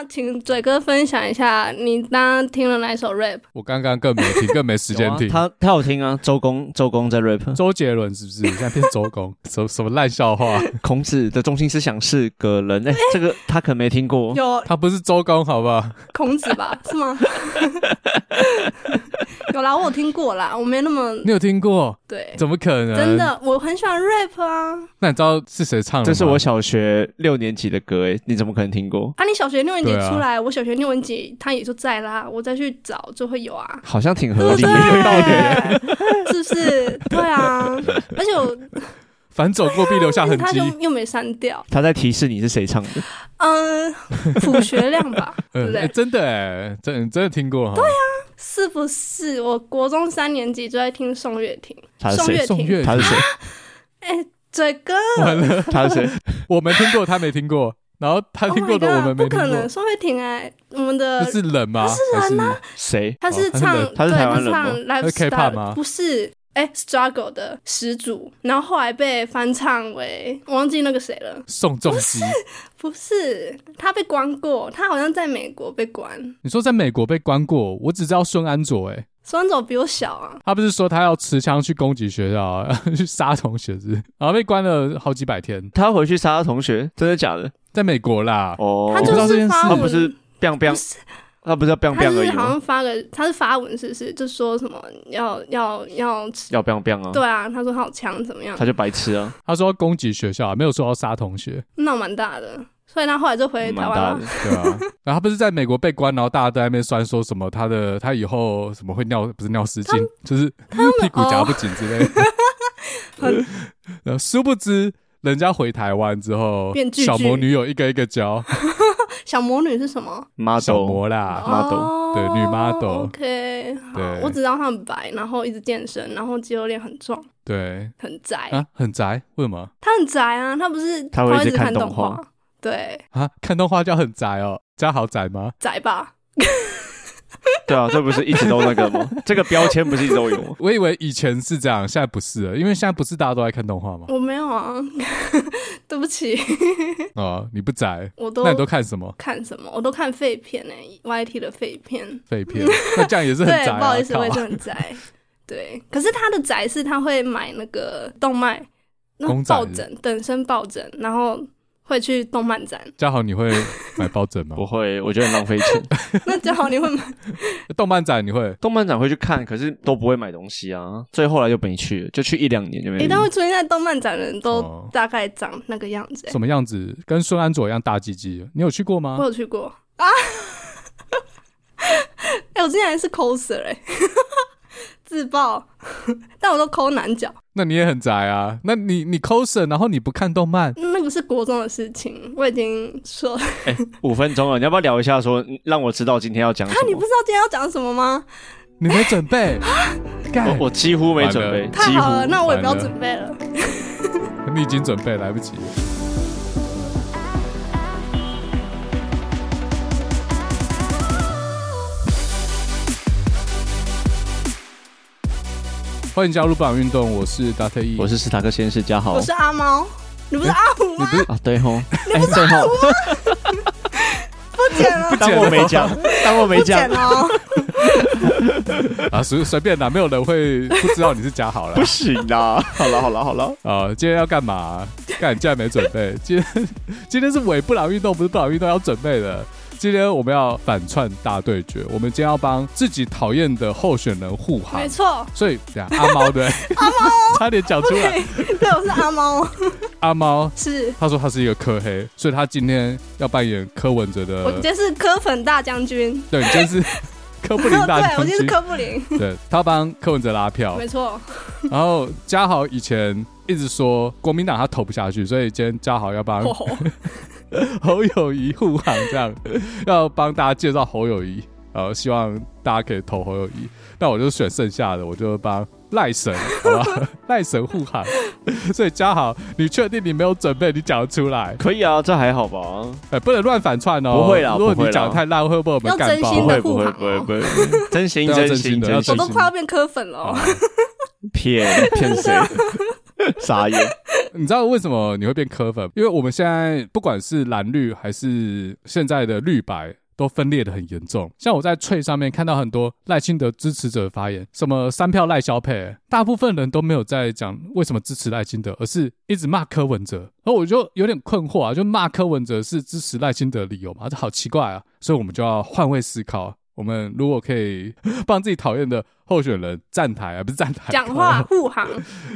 那请嘴哥分享一下，你刚刚听了哪一首 rap？我刚刚更没听，更没时间 听。他他有听啊，周公周公在 rap。周杰伦是不是？现在变周公？什么什么烂笑话？孔子的中心思想是个人。哎，这个他可能没听过。有，他不是周公，好不好？孔子吧？是吗？有啦，我有听过啦，我没那么。你有听过？对，怎么可能？真的，我很喜欢 rap 啊。那你知道是谁唱的吗？这是我小学六年级的歌，哎，你怎么可能听过？啊，你小学六年级出来，我小学六年级他也就在啦，我再去找就会有啊。好像挺合理的，是不是？对啊，而且我 反走过必留下痕迹，他就又没删掉。他在提示你是谁唱的？嗯，朴学亮吧？对不对？真的哎，真真的听过哈。对啊，是不是？我国中三年级就在听宋岳庭。宋岳庭，他是谁？哎，嘴哥，他是谁？我没听过，他没听过。然后他听过的我们没听过。不可能，宋慧婷哎，我们的是人吗？不是人啊，谁？他是唱，他是台湾人吗？是 K-pop 吗？不是。哎，Struggle 的始祖，然后后来被翻唱为我忘记那个谁了，宋仲基。不是，他被关过，他好像在美国被关。你说在美国被关过，我只知道孙安佐。哎，孙安佐比我小啊。他不是说他要持枪去攻击学校，啊 去杀同学是？然后被关了好几百天。他要回去杀同学，真的假的？在美国啦。哦，他就是发文，他不是 biang biang。他不是要 biang biang 而已？他好像发个，他是发文，是不是？就说什么要要要要 biang biang 啊？对啊，他说他有枪怎么样？他就白痴啊！他说要攻击学校，啊没有说要杀同学，闹蛮大的。所以他后来就回台湾了，对啊。然后他不是在美国被关，然后大家都在那边酸说什么他的他以后什么会尿不是尿失禁，就是屁股夹不紧之类的。然后殊不知人家回台湾之后，小魔女友一个一个教。小魔女是什么？model。小魔啦，model。对女 model。OK，好，我只知道她很白，然后一直健身，然后肌肉链很壮，对，很宅。啊，很宅，为什么？她很宅啊，她不是她会一直看动画，对啊，看动画叫很宅哦，家好宅吗？宅吧。对啊，这不是一直都那个吗？这个标签不是一直都有吗？我以为以前是这样，现在不是了，因为现在不是大家都在看动画吗？我没有啊，对不起。哦，你不宅，我都那你都看什么？看什么？我都看废片诶、欸、，YT 的废片。废片，那这样也是很宅、不好意思，我也是很宅。对，可是他的宅是他会买那个动漫，那抱枕，等身抱枕，然后。会去动漫展，嘉豪，你会买抱枕吗？不会，我觉得很浪费钱。那嘉豪，你会买 动漫展？你会动漫展会去看，可是都不会买东西啊。所以后来就没去了，就去一两年就没。一旦会出现在动漫展的人都大概长那个样子、欸。什么样子？跟孙安佐一样大鸡鸡？你有去过吗？我有去过啊！哎、欸，我之前还是 coser 哎、欸。自爆，但我都抠男角。那你也很宅啊？那你你 coser，然后你不看动漫？那个是国中的事情，我已经说了。哎、欸，五分钟了，你要不要聊一下说？说让我知道今天要讲什么？你不知道今天要讲什么吗？你没准备？我我几乎没准备。太好了，那我也不要准备了。你已经准备来不及。欢迎加入不老运动，我是达特一我是斯塔克先生，嘉豪，我是阿猫，你不是阿虎吗？你不是啊？对吼，哎，最后 不剪了，当我没讲，当我没讲哦。啊，随随便啦，没有人会不知道你是嘉豪了。不行啦，好了好了好了，啊，今天要干嘛？干，你竟然没准备？今天今天是伪不老运动，不是不老运动要准备的。今天我们要反串大对决，我们今天要帮自己讨厌的候选人护航。没错，所以等下阿猫对，阿猫差点讲出来，对，我是阿猫。阿猫是，他说他是一个科黑，所以他今天要扮演柯文哲的。我今天是柯粉大将军。对，你今天是柯布林大将军。对，我今天是柯布林。对，他帮柯文哲拉票，没错。然后嘉豪以前一直说国民党他投不下去，所以今天嘉豪要帮。侯友谊护航，这样要帮大家介绍侯友宜，呃，希望大家可以投侯友谊。那我就选剩下的，我就帮赖神，好吧？赖神护航。所以嘉豪，你确定你没有准备？你讲得出来？可以啊，这还好吧？哎、欸，不能乱反串哦。不会啦，如果你讲太烂，会被我们干爆。不会不会不会不会，真心 真心的，我都快要变磕粉了。骗骗谁？傻眼！你知道为什么你会变柯粉？因为我们现在不管是蓝绿还是现在的绿白。都分裂得很严重，像我在翠上面看到很多赖清德支持者的发言，什么三票赖萧配，大部分人都没有在讲为什么支持赖清德，而是一直骂柯文哲，然后我就有点困惑啊，就骂柯文哲是支持赖清德的理由吗？这好奇怪啊，所以我们就要换位思考，我们如果可以帮自己讨厌的候选人站台而，不是站台，讲话 护航，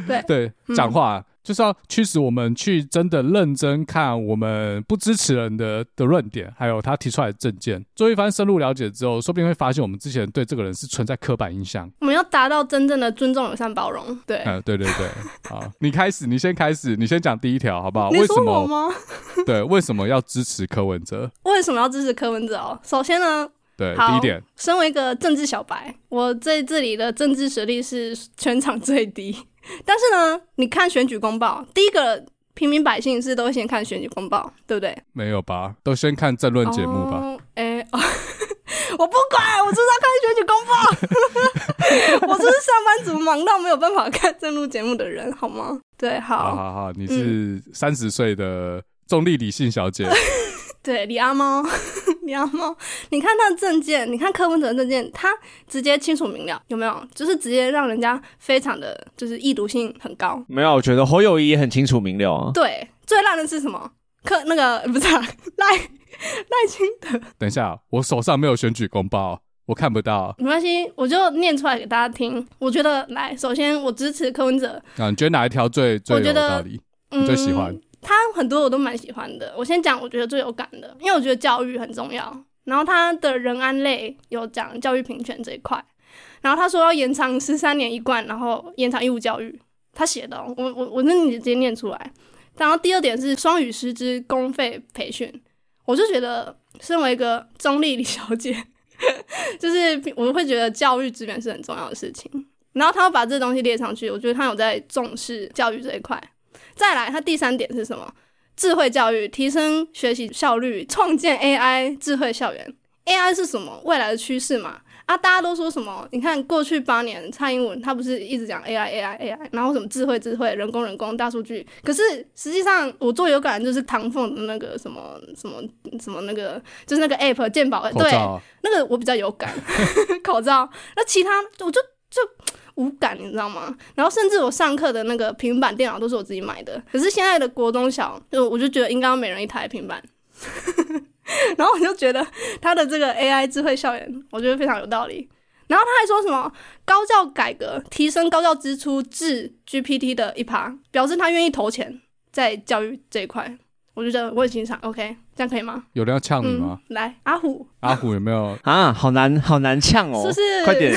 对对，讲话。嗯就是要驱使我们去真的认真看我们不支持人的的论点，还有他提出来的政见，做一番深入了解之后，说不定会发现我们之前对这个人是存在刻板印象。我们要达到真正的尊重、友善、包容。对，嗯，对对对，好，你开始，你先开始，你先讲第一条，好不好？为什么？对，为什么要支持柯文哲？为什么要支持柯文哲？哦，首先呢，对，第一点，身为一个政治小白，我在这里的政治实力是全场最低。但是呢，你看选举公报，第一个平民百姓是都先看选举公报，对不对？没有吧？都先看政论节目吧。哎、哦欸哦，我不管，我就是要看选举公报。我就是上班族，忙到没有办法看政论节目的人，好吗？对，好，好好好，你是三十岁的中立理性小姐。嗯对李阿猫，李阿猫，你看他的证件，你看柯文哲的证件，他直接清楚明了，有没有？就是直接让人家非常的就是易读性很高。没有，我觉得侯友谊也很清楚明了啊。对，最烂的是什么？柯那个不是赖赖清德。等一下，我手上没有选举公报，我看不到。没关系，我就念出来给大家听。我觉得，来，首先我支持柯文哲。啊，你觉得哪一条最最有道理？嗯，最喜欢？他很多我都蛮喜欢的，我先讲我觉得最有感的，因为我觉得教育很重要。然后他的仁安类有讲教育平权这一块，然后他说要延长十三年一贯，然后延长义务教育，他写的，我我我那你直接念出来。然后第二点是双语师资公费培训，我就觉得身为一个中立李小姐，就是我会觉得教育资源是很重要的事情。然后他把这东西列上去，我觉得他有在重视教育这一块。再来，它第三点是什么？智慧教育，提升学习效率，创建 AI 智慧校园。AI 是什么？未来的趋势嘛。啊，大家都说什么？你看过去八年，蔡英文他不是一直讲 AI AI AI，然后什么智慧智慧，人工人工，大数据。可是实际上，我最有感的就是唐凤的那个什么什么什么那个，就是那个 App 健保，对，那个我比较有感。口罩，那其他我就就。无感，你知道吗？然后甚至我上课的那个平板电脑都是我自己买的。可是现在的国中小，就我就觉得应该要每人一台平板。然后我就觉得他的这个 AI 智慧校园，我觉得非常有道理。然后他还说什么高教改革，提升高教支出至 GPT 的一趴，表示他愿意投钱在教育这一块。我觉得我也欣赏，OK，这样可以吗？有人要呛你吗？嗯、来，阿虎，阿虎有没有啊？好难，好难呛哦！是不是？快点，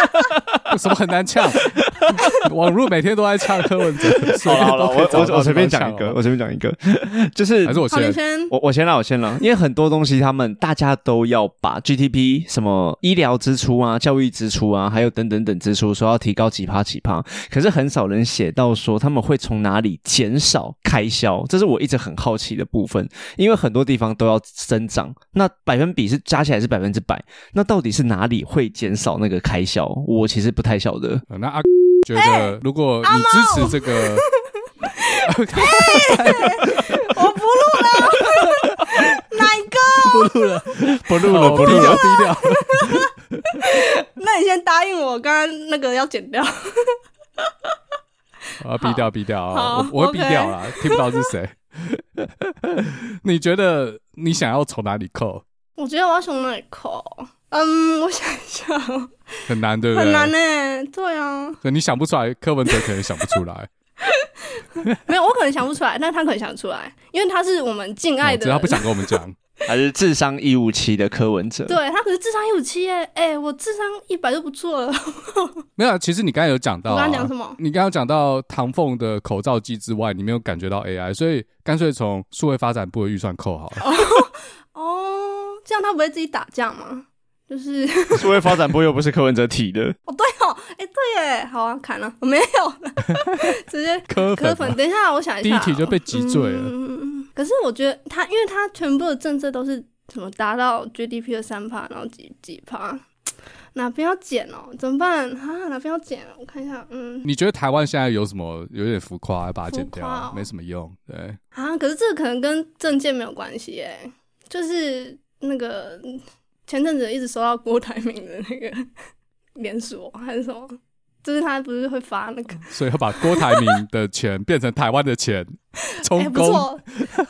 什么很难呛？网络每天都在呛柯文哲。好了好了，我我我随便讲一个，我随便讲一个，就是还是我先，我我先啦，我先啦，因为很多东西他们大家都要把 GDP 什么医疗支出啊、教育支出啊，还有等等等支出说要提高几趴几趴，可是很少人写到说他们会从哪里减少开销，这是我一直很好奇的部分，因为很多地方都要增长，那百分比是加起来是百分之百，那到底是哪里会减少那个开销？我其实不太晓得。那阿。觉得如果你支持这个，欸、我不录了，奶哥？不录了，不录了，不录了，低调。那你先答应我，刚刚那个要剪掉。我要逼掉，逼掉啊！我我会逼掉啊，听不到是谁。你觉得你想要从哪里扣？我觉得我要从哪里扣？嗯，我想一下，很难，对不对？很难呢，对啊。可，你想不出来，柯文哲可能想不出来。没有，我可能想不出来，但他可能想出来，因为他是我们敬爱的。只要他不想跟我们讲，还是智商一五七的柯文哲。对，他可是智商一五七耶，哎、欸，我智商一百就不错了。没有，其实你刚才有讲到、啊，我刚刚讲什么？你刚刚讲到唐凤的口罩机之外，你没有感觉到 AI，所以干脆从数位发展部的预算扣好了。这样他不会自己打架吗？就是，社会发展部又不是柯文哲提的 哦，对哦，哎、欸，对耶，好啊，砍了，我没有，直接柯柯粉。等一下，我想一下，第一题就被击坠了。嗯，可是我觉得他，因为他全部的政策都是什么达到 GDP 的三趴，然后几几趴，哪边要减哦？怎么办啊？哪边要剪？我看一下，嗯，你觉得台湾现在有什么有点浮夸，要把它剪掉，哦、没什么用，对啊？可是这个可能跟政见没有关系哎，就是那个前阵子一直收到郭台铭的那个连锁还是什么？就是他不是会发那个，所以要把郭台铭的钱变成台湾的钱，充公，欸、不错，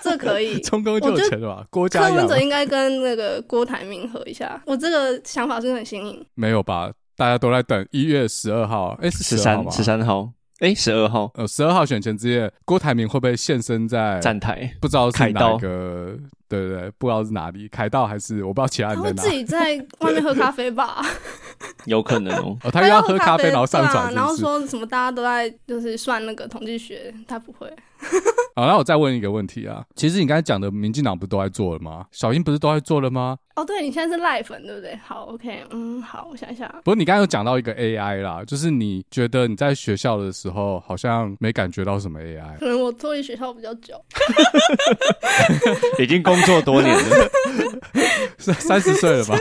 这可以 充公就有钱了吧？郭家柯文哲应该跟那个郭台铭合一下，我这个想法是很新颖。没有吧？大家都在等一月十二号，哎、欸，是十三十三号，哎，十二号，呃，十二号选前之夜，郭台铭会不会现身在站台？不知道是哪个。对对对，不知道是哪里，凯道还是我不知道其他人在哪。他会自己在外面喝咖啡吧？有可能哦。哦，他又要喝咖啡，然后上传？然后说什么大家都在就是算那个统计学，他不会。好，那我再问一个问题啊，其实你刚才讲的民进党不都在做了吗？小英不是都在做了吗？哦，对，你现在是赖粉对不对？好，OK，嗯，好，我想一下。不过你刚刚有讲到一个 AI 啦，就是你觉得你在学校的时候好像没感觉到什么 AI，可能我脱离学校比较久，已经工作多年了，三十岁了吧？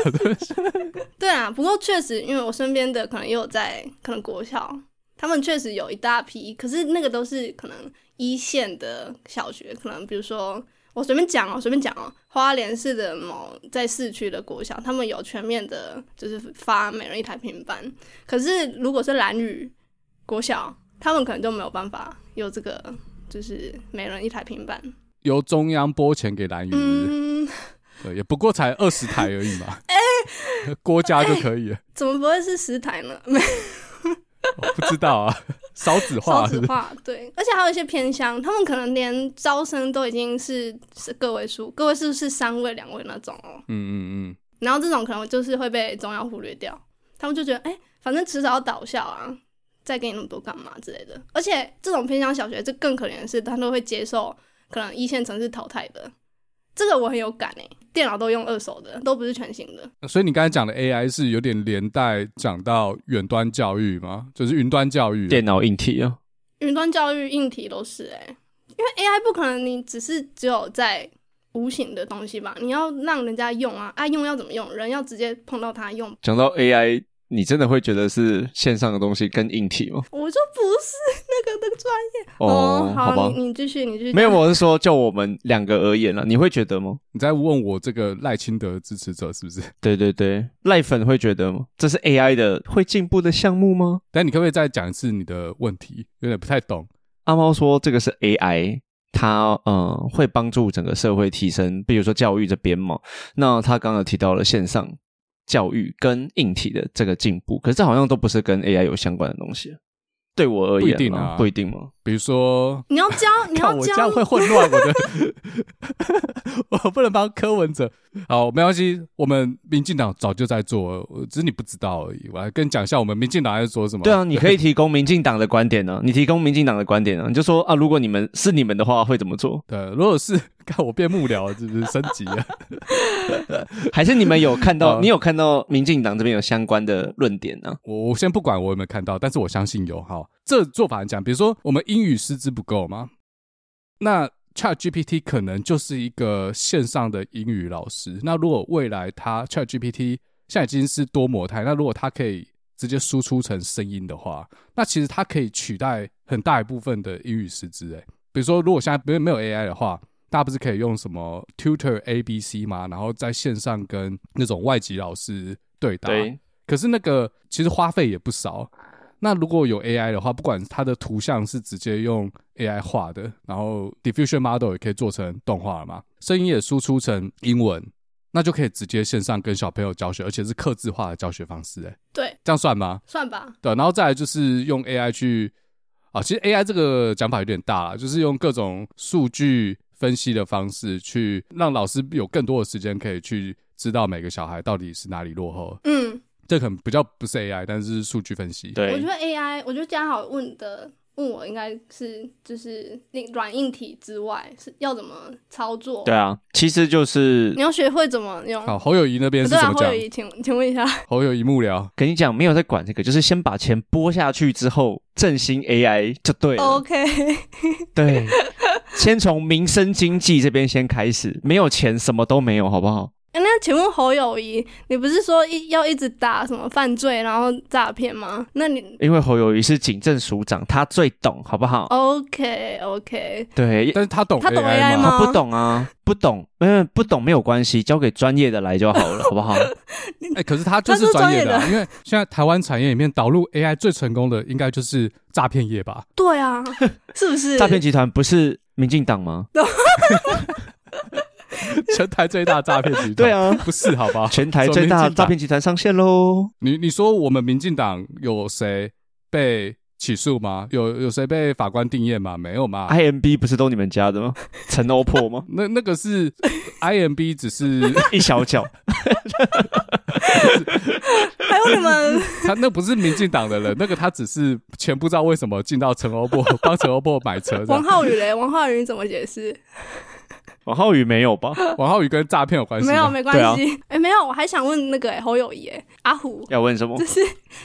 对啊，不过确实，因为我身边的可能也有在可能国校，他们确实有一大批，可是那个都是可能一线的小学，可能比如说。我随便讲哦，随便讲哦。花莲市的某在市区的国小，他们有全面的，就是发每人一台平板。可是如果是蓝屿国小，他们可能就没有办法有这个，就是每人一台平板。由中央拨钱给兰屿，嗯，对，也不过才二十台而已嘛。哎、欸，国家就可以了。怎么不会是十台呢？没。我不知道啊，少子化，少子化，对，而且还有一些偏乡，他们可能连招生都已经是是个位数，个位数是三位、两位那种哦。嗯嗯嗯。然后这种可能就是会被中央忽略掉，他们就觉得，哎、欸，反正迟早要倒校啊，再给你那么多干嘛之类的。而且这种偏乡小学，这更可怜的是，他都会接受可能一线城市淘汰的。这个我很有感诶，电脑都用二手的，都不是全新的。所以你刚才讲的 AI 是有点连带讲到远端教育吗？就是云端教育，电脑硬体啊，云端教育硬体都是诶，因为 AI 不可能你只是只有在无形的东西吧？你要让人家用啊，爱用要怎么用？人要直接碰到它用。讲到 AI。你真的会觉得是线上的东西更硬体吗？我就不是那个的专业哦，哦。好吧，你继续，你继续。没有，我是说，就我们两个而言了，你会觉得吗？你在问我这个赖清德支持者是不是？对对对，赖粉会觉得吗？这是 AI 的会进步的项目吗？但你可不可以再讲一次你的问题？有点不太懂。阿猫说这个是 AI，它嗯会帮助整个社会提升，比如说教育这边嘛。那他刚刚提到了线上。教育跟硬体的这个进步，可是这好像都不是跟 AI 有相关的东西。对我而言，不一定啊，不一定吗？比如说，你要教，你要教，我这样会混乱我的，我不能帮柯文哲。好，没关系，我们民进党早就在做，只是你不知道而已。我来跟你讲一下，我们民进党在做什么。对啊，你可以提供民进党的观点呢、啊。你提供民进党的观点呢、啊，你就说啊，如果你们是你们的话，会怎么做？对，如果是看我变幕僚了，是不是升级了？还是你们有看到？你有看到民进党这边有相关的论点呢、啊？我我先不管我有没有看到，但是我相信有哈。这做法讲，比如说我们英语师资不够吗？那 ChatGPT 可能就是一个线上的英语老师。那如果未来它 ChatGPT 现在已经是多模态，那如果它可以直接输出成声音的话，那其实它可以取代很大一部分的英语师资。诶，比如说如果现在没有没有 AI 的话，大家不是可以用什么 Tutor ABC 吗？然后在线上跟那种外籍老师对答。对。可是那个其实花费也不少。那如果有 AI 的话，不管它的图像是直接用 AI 画的，然后 Diffusion Model 也可以做成动画了嘛，声音也输出成英文，那就可以直接线上跟小朋友教学，而且是刻字化的教学方式。诶，对，这样算吗？算吧。对，然后再来就是用 AI 去啊，其实 AI 这个讲法有点大了，就是用各种数据分析的方式去让老师有更多的时间可以去知道每个小孩到底是哪里落后。嗯。这可能比较不是 AI，但是数据分析。对，我觉得 AI，我觉得嘉豪问的问我应该是就是那软硬体之外是要怎么操作？对啊，其实就是你要学会怎么用。好，侯友谊那边是怎么讲？侯友谊，请请问一下，侯友谊幕僚跟你讲，没有在管这个，就是先把钱拨下去之后振兴 AI 就对了。OK，对，先从民生经济这边先开始，没有钱什么都没有，好不好？那请问侯友谊，你不是说一要一直打什么犯罪然后诈骗吗？那你因为侯友谊是警政署长，他最懂，好不好？OK OK，对，但是他懂 AI 他懂 AI 吗？他不懂啊，不懂，因为不懂没有关系，交给专业的来就好了，好不好？哎欸，可是他就是专业的，啊，因为现在台湾产业里面导入 AI 最成功的应该就是诈骗业吧？对啊，是不是？诈骗集团不是民进党吗？全台最大诈骗集团，对啊，不是好吧？全台最大诈骗集团上线喽！你你说我们民进党有谁被起诉吗？有有谁被法官定谳吗？没有吗？IMB 不是都你们家的吗？陈欧破吗？那那个是 IMB，只是一小角。还有你们，他那不是民进党的人，那个他只是钱不知道为什么进到陈欧破，帮陈欧破买车。王浩宇嘞？王浩宇怎么解释？王浩宇没有吧？王浩宇跟诈骗有关系？没有，没关系。哎、啊欸，没有，我还想问那个侯友谊哎，阿虎要问什么？就是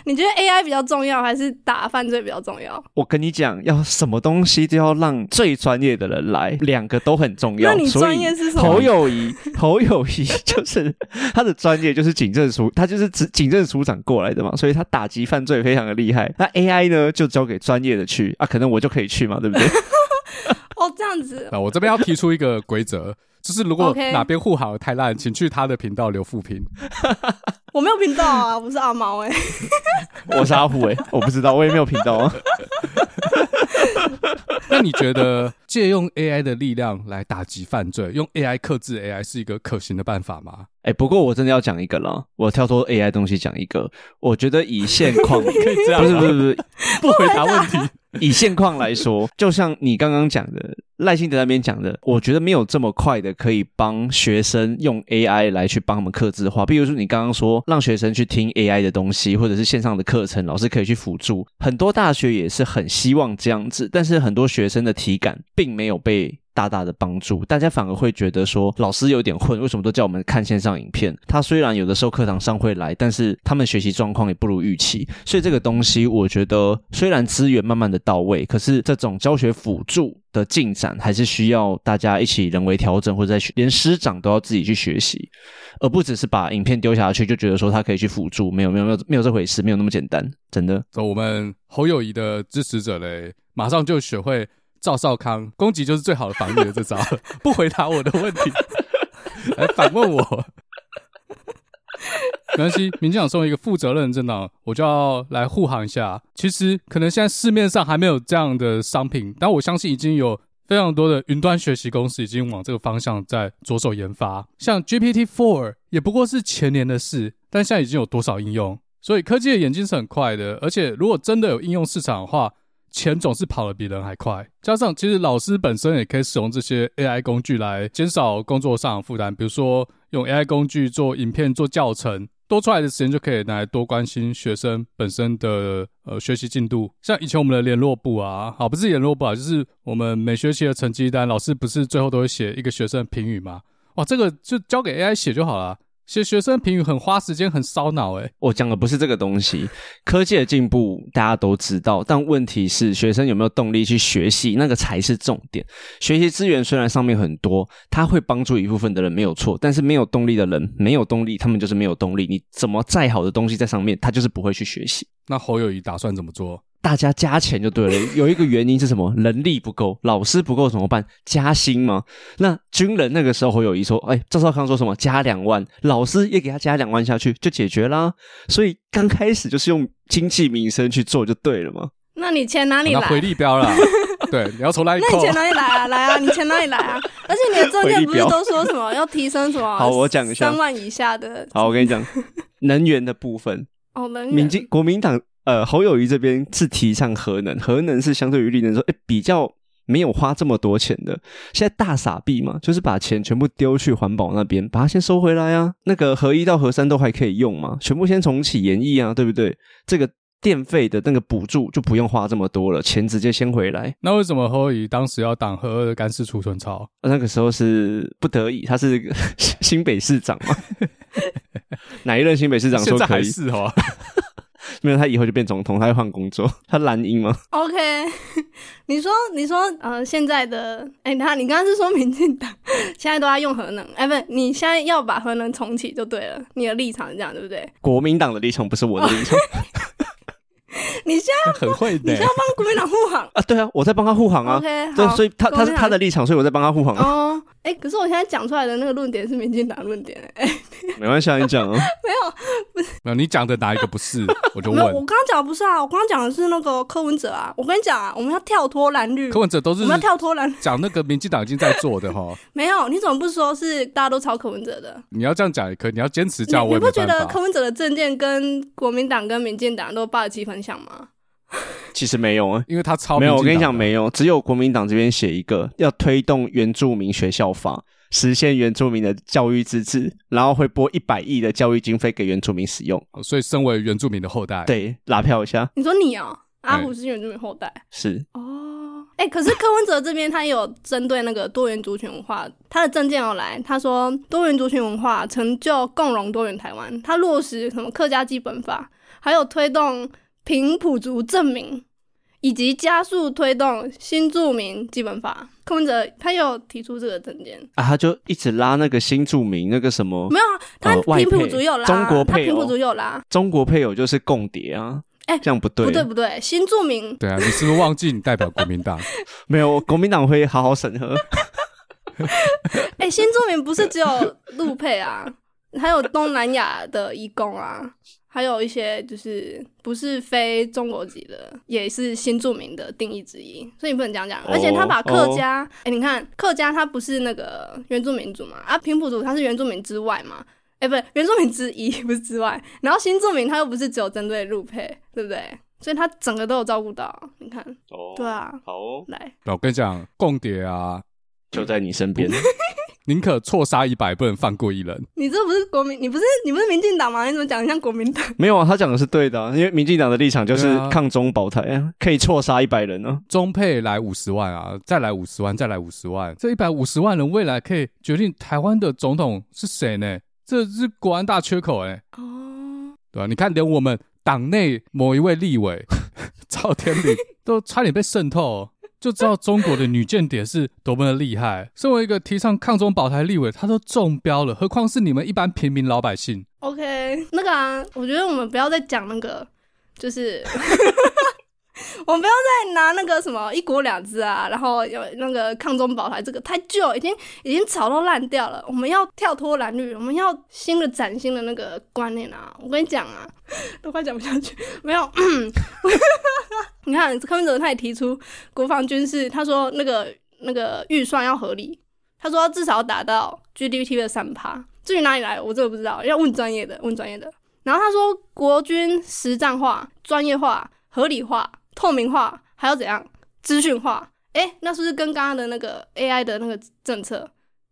你觉得 AI 比较重要，还是打犯罪比较重要？我跟你讲，要什么东西都要让最专业的人来，两个都很重要。那你专业是什么？侯友谊，侯友谊就是他的专业就是警政署，他就是警警政署长过来的嘛，所以他打击犯罪非常的厉害。那 AI 呢，就交给专业的去啊，可能我就可以去嘛，对不对？哦，这样子。那我这边要提出一个规则，就是如果 哪边护航太烂.请去他的频道留负评。我没有频道啊，我不是阿毛哎、欸，我是阿虎哎、欸，我不知道，我也没有频道啊。那你觉得借用 AI 的力量来打击犯罪，用 AI 克制 AI 是一个可行的办法吗？哎、欸，不过我真的要讲一个了，我跳脱 AI 东西讲一个，我觉得以现况 可以这样，不是不是不是，不 回答问题。以现况来说，就像你刚刚讲的，赖清德那边讲的，我觉得没有这么快的可以帮学生用 AI 来去帮他们刻字化。比如说你刚刚说让学生去听 AI 的东西，或者是线上的课程，老师可以去辅助。很多大学也是很希望这样子，但是很多学生的体感并没有被。大大的帮助，大家反而会觉得说老师有点混，为什么都叫我们看线上影片？他虽然有的时候课堂上会来，但是他们学习状况也不如预期。所以这个东西，我觉得虽然资源慢慢的到位，可是这种教学辅助的进展还是需要大家一起人为调整，或者在连师长都要自己去学习，而不只是把影片丢下去就觉得说他可以去辅助。没有没有没有没有这回事，没有那么简单，真的。走我们侯友谊的支持者嘞，马上就学会。赵少康攻击就是最好的防御的这招，不回答我的问题，来反问我，没关系。民进党作为一个负责任的政党，我就要来护航一下。其实可能现在市面上还没有这样的商品，但我相信已经有非常多的云端学习公司已经往这个方向在着手研发。像 GPT Four 也不过是前年的事，但现在已经有多少应用？所以科技的演进是很快的，而且如果真的有应用市场的话。钱总是跑得比人还快，加上其实老师本身也可以使用这些 AI 工具来减少工作上的负担，比如说用 AI 工具做影片、做教程，多出来的时间就可以拿来多关心学生本身的呃学习进度。像以前我们的联络簿啊，好，不是联络簿啊，就是我们每学期的成绩单，老师不是最后都会写一个学生的评语吗？哇，这个就交给 AI 写就好了。其实学生评语很花时间，很烧脑。诶，我讲的不是这个东西。科技的进步大家都知道，但问题是学生有没有动力去学习，那个才是重点。学习资源虽然上面很多，它会帮助一部分的人没有错，但是没有动力的人没有动力，他们就是没有动力。你怎么再好的东西在上面，他就是不会去学习。那侯友谊打算怎么做？大家加钱就对了。有一个原因是什么？人力不够，老师不够怎么办？加薪吗？那军人那个时候侯友宜说：“哎，赵少康说什么？加两万，老师也给他加两万下去，就解决啦。”所以刚开始就是用经济民生去做就对了嘛。那你钱哪里来？回力标啦。对，你要从哪里？那你钱哪里来啊？来啊，你钱哪里来啊？而且你的政见不是都说什么要提升什么？好，我讲一下三万以下的。好，我跟你讲，能源的部分。哦，能源。民进国民党。呃，侯友谊这边是提倡核能，核能是相对于绿能说，诶，比较没有花这么多钱的。现在大傻逼嘛，就是把钱全部丢去环保那边，把它先收回来啊。那个核一到核三都还可以用嘛，全部先重启研议啊，对不对？这个电费的那个补助就不用花这么多了，钱直接先回来。那为什么侯友宜当时要挡核二的干式储存槽？那个时候是不得已，他是 新北市长嘛。哪一任新北市长说可以？是哦。没有，他以后就变总统，他会换工作，他蓝鹰吗？OK，你说，你说，呃，现在的，哎、欸，那你刚刚是说民进党现在都在用核能？哎、欸，不，你现在要把核能重启就对了。你的立场是这样，对不对？国民党的立场不是我的立场。你现在很会，你现在帮国民党护航啊？对啊，我在帮他护航啊。OK，对，所以他他是他的立场，所以我在帮他护航啊。哦，哎，可是我现在讲出来的那个论点是民进党论点，哎，没关系，你讲哦。没有，不是，没有，你讲的哪一个不是？我就问。我刚刚讲的不是啊，我刚刚讲的是那个柯文哲啊。我跟你讲啊，我们要跳脱蓝绿。柯文哲都是我们要跳脱蓝绿。讲那个民进党已经在做的哈。没有，你怎么不说是大家都抄柯文哲的？你要这样讲也可以，你要坚持这样，我你不觉得柯文哲的政见跟国民党跟民进党都八十七分像吗？其实没有啊，因为他超没有。我跟你讲，没有，只有国民党这边写一个要推动原住民学校法，实现原住民的教育自治，然后会拨一百亿的教育经费给原住民使用。所以，身为原住民的后代，对，拉票一下。你说你哦，阿虎是原住民后代，是哦。哎，可是柯文哲这边他有针对那个多元族群文化，他的政见有来，他说多元族群文化成就共荣多元台湾，他落实什么客家基本法，还有推动。平埔族证明，以及加速推动新住民基本法，柯文哲他有提出这个政见啊，他就一直拉那个新住民那个什么，没有，他平埔族有拉，中国配偶，他平埔族有拉，中国配偶就是共谍啊，哎、欸，这样不对，不对不对，新住民，对啊，你是不是忘记你代表国民党？没有，国民党会好好审核。哎、欸，新住民不是只有陆配啊，还有东南亚的移工啊。还有一些就是不是非中国籍的，也是新住民的定义之一，所以你不能这样讲。而且他把客家，哎、oh, oh. 欸，你看客家它不是那个原住民族嘛？啊，平埔族它是原住民之外嘛？哎、欸，不是，原住民之一 不是之外。然后新住民他又不是只有针对陆配，对不对？所以他整个都有照顾到。你看，哦，oh, 对啊，好哦，来，我跟你讲，共谍啊，就在你身边。宁可错杀一百，不能放过一人。你这不是国民，你不是你不是民进党吗？你怎么讲得像国民党？没有啊，他讲的是对的，因为民进党的立场就是抗中保台啊，可以错杀一百人呢。中配来五十万啊，再来五十万，再来五十万，这一百五十万人未来可以决定台湾的总统是谁呢？这是国安大缺口哎、欸。哦，对吧、啊？你看，连我们党内某一位立委 赵天麟都差点被渗透。就知道中国的女间谍是多么的厉害。身为一个提倡抗中保台立委，他都中标了，何况是你们一般平民老百姓？OK，那个啊，我觉得我们不要再讲那个，就是。我们不要再拿那个什么一国两制啊，然后有那个抗中保台，这个太旧，已经已经炒到烂掉了。我们要跳脱蓝绿，我们要新的崭新的那个观念啊！我跟你讲啊，都快讲不下去，没有。你看柯文哲他也提出国防军事，他说那个那个预算要合理，他说至少要达到 GDP 的三趴。至于哪里来，我这个不知道，要问专业的，问专业的。然后他说国军实战化、专业化、合理化。透明化还要怎样？资讯化？哎、欸，那是不是跟刚刚的那个 AI 的那个政策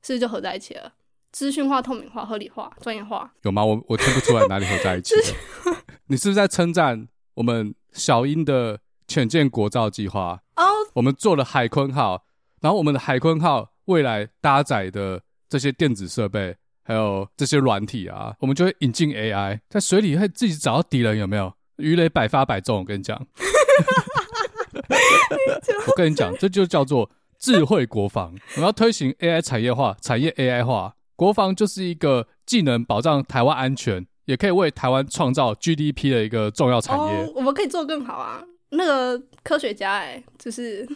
是不是就合在一起了？资讯化、透明化、合理化、专业化，有吗？我我听不出来哪里合在一起。你是不是在称赞我们小英的浅见国造计划？哦，我们做了海坤号，然后我们的海坤号未来搭载的这些电子设备，还有这些软体啊，我们就会引进 AI，在水里会自己找到敌人，有没有？鱼雷百发百中，我跟你讲。我跟你讲，这就叫做智慧国防。我们要推行 AI 产业化，产业 AI 化，国防就是一个既能保障台湾安全，也可以为台湾创造 GDP 的一个重要产业。我们可以做更好啊！那个科学家，哎，就是，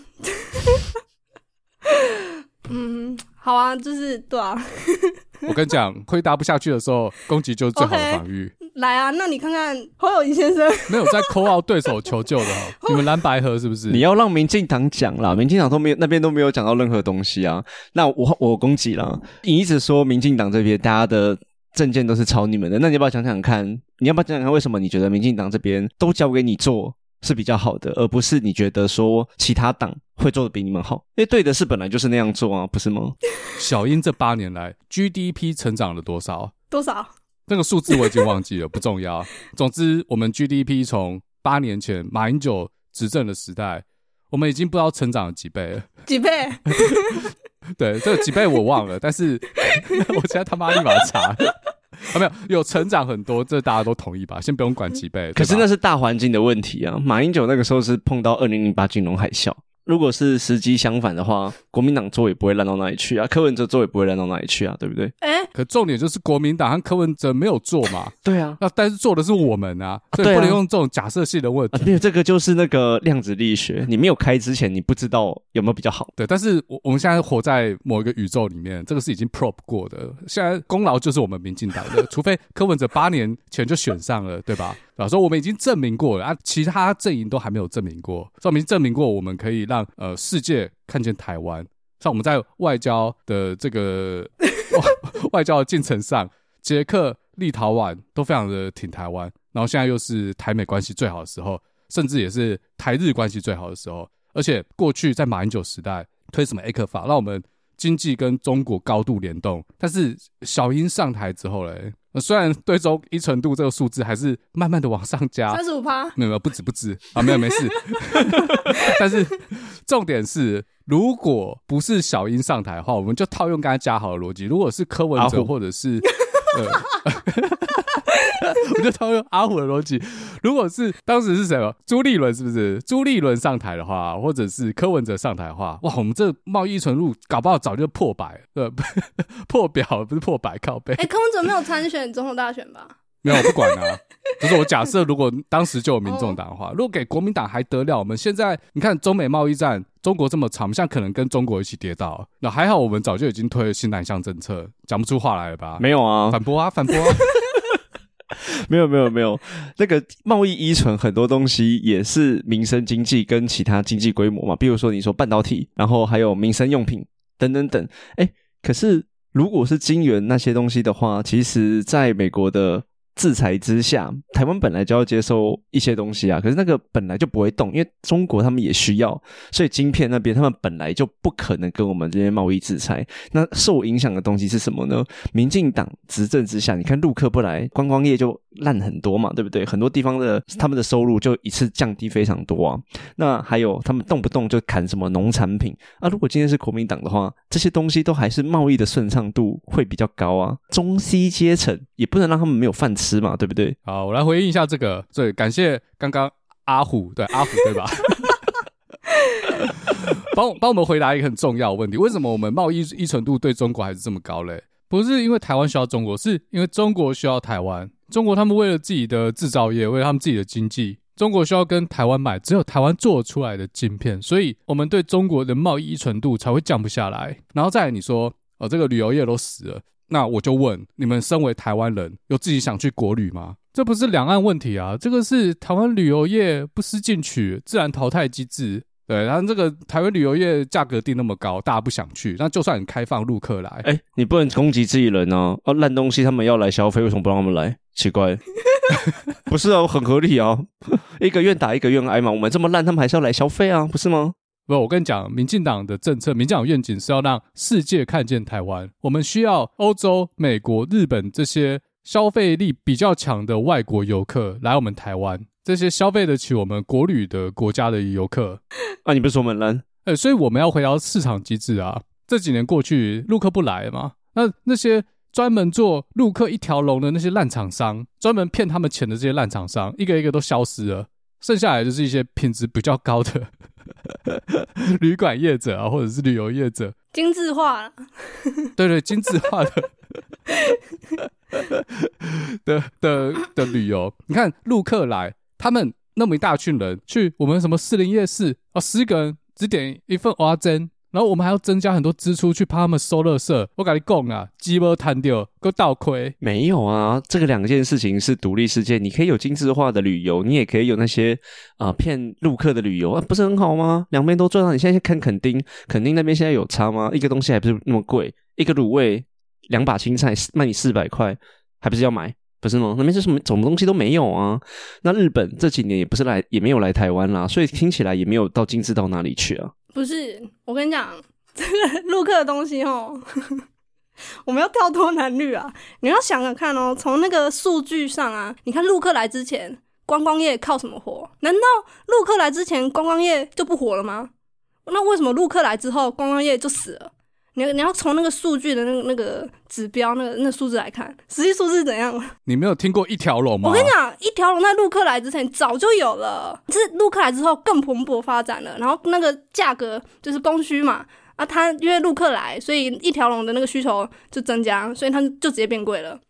嗯，好啊，就是对啊。我跟你讲，回答不下去的时候，攻击就是最好的防御。Okay. 来啊，那你看看侯友宜先生没有在 call out 对手求救的哈？你们蓝白合是不是？你要让民进党讲啦，民进党都没有那边都没有讲到任何东西啊。那我我攻击了，你一直说民进党这边大家的证件都是抄你们的，那你要不要讲讲看？你要不要讲讲看为什么你觉得民进党这边都交给你做是比较好的，而不是你觉得说其他党会做的比你们好？因为对的是本来就是那样做啊，不是吗？小英这八年来 GDP 成长了多少？多少？那个数字我已经忘记了，不重要。总之，我们 GDP 从八年前马英九执政的时代，我们已经不知道成长了几倍了。几倍？对，这个几倍我忘了，但是 我现在他妈立马查。啊，没有，有成长很多，这大家都同意吧？先不用管几倍。可是那是大环境的问题啊。马英九那个时候是碰到二零零八金融海啸，如果是时机相反的话，国民党做也不会烂到哪里去啊，柯文哲做也不会烂到哪里去啊，对不对？哎、欸，可重点就是国民党和柯文哲没有做嘛。对啊，那但是做的是我们啊，所以不能用这种假设性的问题。啊啊，这个就是那个量子力学，你没有开之前，你不知道有没有比较好。对，但是我我们现在活在某一个宇宙里面，这个是已经 prove 过的，现在功劳就是我们民进党的，除非柯文哲八年前就选上了，对吧？啊，所以我们已经证明过了啊，其他阵营都还没有证明过，所以我们已经证明过，我们可以让呃世界看见台湾。像我们在外交的这个 外交的进程上，捷克、立陶宛都非常的挺台湾，然后现在又是台美关系最好的时候，甚至也是台日关系最好的时候。而且过去在马英九时代推什么 ECFA 法，让我们经济跟中国高度联动，但是小英上台之后嘞。虽然对中依存度这个数字还是慢慢的往上加，三十五趴，没有没有不止不止啊，没有没事。但是重点是，如果不是小英上台的话，我们就套用刚才嘉豪的逻辑，如果是柯文哲或者是 呃。我就套用阿虎的逻辑，如果是当时是谁吗？朱立伦是不是？朱立伦上台的话，或者是柯文哲上台的话，哇，我们这贸易依存入搞不好早就破百，呃，破表不是破百，靠背。哎、欸，柯文哲没有参选总统大选吧？没有，我不管啊。就是我假设，如果当时就有民众党的话，如果给国民党还得了？我们现在你看中美贸易战，中国这么长，现在可能跟中国一起跌倒。那还好，我们早就已经推了新南向政策，讲不出话来了吧？没有啊，反驳啊，反驳啊。没有没有没有，那个贸易依存很多东西也是民生经济跟其他经济规模嘛，比如说你说半导体，然后还有民生用品等等等。哎，可是如果是金元那些东西的话，其实在美国的。制裁之下，台湾本来就要接收一些东西啊，可是那个本来就不会动，因为中国他们也需要，所以晶片那边他们本来就不可能跟我们这些贸易制裁。那受影响的东西是什么呢？民进党执政之下，你看陆客不来，观光业就烂很多嘛，对不对？很多地方的他们的收入就一次降低非常多啊。那还有他们动不动就砍什么农产品啊？如果今天是国民党的话，这些东西都还是贸易的顺畅度会比较高啊。中西阶层也不能让他们没有饭吃。吃嘛，对不对？好，我来回应一下这个。对，感谢刚刚阿虎，对阿虎，对吧？帮帮我们回答一个很重要的问题：为什么我们贸易依存度对中国还是这么高嘞？不是因为台湾需要中国，是因为中国需要台湾。中国他们为了自己的制造业，为了他们自己的经济，中国需要跟台湾买只有台湾做出来的晶片，所以我们对中国的贸易依存度才会降不下来。然后再来你说，哦，这个旅游业都死了。那我就问你们，身为台湾人，有自己想去国旅吗？这不是两岸问题啊，这个是台湾旅游业不思进取、自然淘汰机制。对，然后这个台湾旅游业价格定那么高，大家不想去，那就算你开放陆客来，哎，你不能攻击自己人哦、啊。哦，烂东西他们要来消费，为什么不让他们来？奇怪，不是啊，很合理啊，一个愿打一个愿挨嘛。我们这么烂，他们还是要来消费啊，不是吗？不，我跟你讲，民进党的政策，民进党愿景是要让世界看见台湾。我们需要欧洲、美国、日本这些消费力比较强的外国游客来我们台湾，这些消费得起我们国旅的国家的游客。啊，你不是说我们烂？哎、欸，所以我们要回到市场机制啊。这几年过去，陆客不来了嘛？那那些专门做陆客一条龙的那些烂厂商，专门骗他们钱的这些烂厂商，一个一个都消失了，剩下来就是一些品质比较高的。旅馆业者啊，或者是旅游业者，精致化了，对对，精致化的的的的旅游。你看陆客来，他们那么一大群人去我们什么士林夜市啊，十个人只点一份蚵仔煎。然后我们还要增加很多支出去帮他们收垃圾。我跟你讲啊，鸡毛贪掉，够倒亏。没有啊，这个两件事情是独立事件。你可以有精致化的旅游，你也可以有那些啊骗陆客的旅游啊，不是很好吗？两边都赚到。你现在看垦丁，垦丁那边现在有差吗？一个东西还不是那么贵，一个卤味，两把青菜卖你四百块，还不是要买？不是吗？那边是什么什么东西都没有啊。那日本这几年也不是来，也没有来台湾啦，所以听起来也没有到精致到哪里去啊。不是，我跟你讲，这 个陆客的东西哦，我们要跳脱男女啊！你要想想看哦，从那个数据上啊，你看陆客来之前，观光业靠什么活？难道陆客来之前观光业就不活了吗？那为什么陆客来之后观光业就死了？你要你要从那个数据的那个那个指标那个那数字来看，实际数字是怎样？你没有听过一条龙吗？我跟你讲，一条龙在陆客来之前早就有了，是陆客来之后更蓬勃发展了。然后那个价格就是供需嘛，啊，它因为陆客来，所以一条龙的那个需求就增加，所以它就直接变贵了。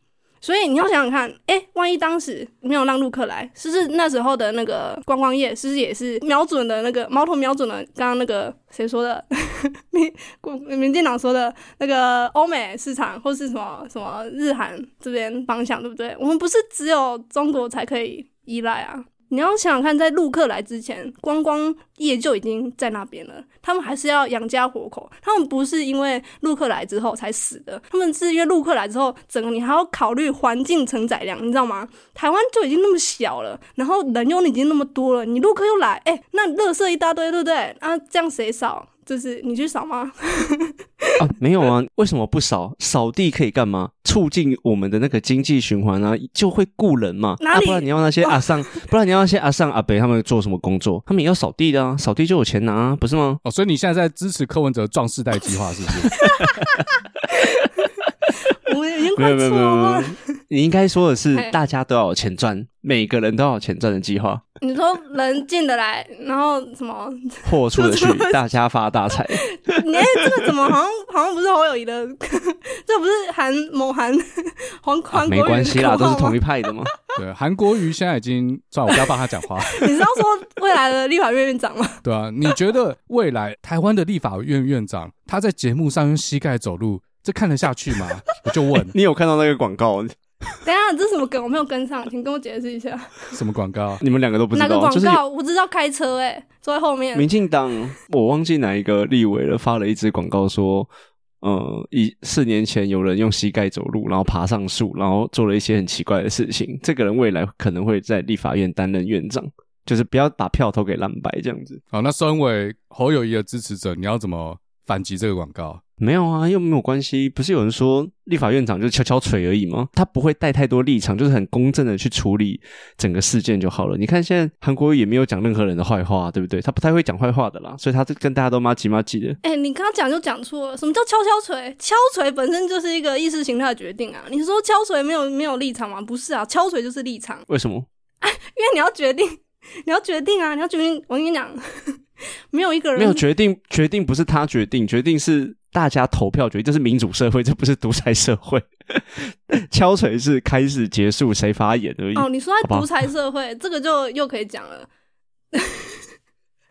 所以你要想想看，哎、万一当时没有让陆克来，是不是那时候的那个观光业，是不是也是瞄准的那个矛头瞄准了刚刚那个谁说的 民民进党说的那个欧美市场，或是什么什么日韩这边方向，对不对？我们不是只有中国才可以依赖啊。你要想想看，在陆客来之前，观光业就已经在那边了。他们还是要养家活口，他们不是因为陆客来之后才死的，他们是因为陆客来之后，整个你还要考虑环境承载量，你知道吗？台湾就已经那么小了，然后人又已经那么多了，你陆客又来，哎、那垃圾一大堆，对不对？啊，这样谁扫？就是你去扫吗？啊，没有啊，为什么不扫？扫地可以干嘛？促进我们的那个经济循环啊，就会雇人嘛。哪里？啊、不然你要那些阿桑，哦、不然你要那些阿桑阿北他们做什么工作？他们也要扫地的啊，扫地就有钱拿，啊，不是吗？哦，所以你现在在支持柯文哲壮世代计划，是不是？我们已经快错了。你应该说的是，大家都要有钱赚，每个人都要有钱赚的计划。你说人进得来，然后什么货出得去，大家发大财。你、欸、这个怎么好像好像不是侯友谊的？这不是韩某韩黄韩、啊、没关系啦，都是同一派的嘛。对，韩国瑜现在已经算了，我不要帮他讲话。你是要说未来的立法院院长吗？对啊，你觉得未来台湾的立法院院长他在节目上用膝盖走路，这看得下去吗？我就问你有看到那个广告？等下，这是什么梗？我没有跟上，请跟我解释一下。什么广告？你们两个都不知道。哪个广告？就是、我知道开车、欸，哎，坐在后面。民进党，我忘记哪一个立委了，发了一支广告说，呃，一四年前有人用膝盖走路，然后爬上树，然后做了一些很奇怪的事情。这个人未来可能会在立法院担任院长，就是不要把票投给蓝白这样子。好，那身为侯友谊的支持者，你要怎么反击这个广告？没有啊，又没有关系。不是有人说立法院长就是敲敲锤而已吗？他不会带太多立场，就是很公正的去处理整个事件就好了。你看现在韩国瑜也没有讲任何人的坏话，对不对？他不太会讲坏话的啦，所以他就跟大家都麻吉麻吉的。哎、欸，你刚刚讲就讲错了，什么叫敲敲锤？敲锤本身就是一个意识形态的决定啊。你说敲锤没有没有立场吗？不是啊，敲锤就是立场。为什么？哎，因为你要决定，你要决定啊，你要决定。我跟你讲，没有一个人没有决定，决定不是他决定，决定是。大家投票决定，这是民主社会，这不是独裁社会。敲锤是开始结束谁发言而已。哦，你说在独裁社会，这个就又可以讲了。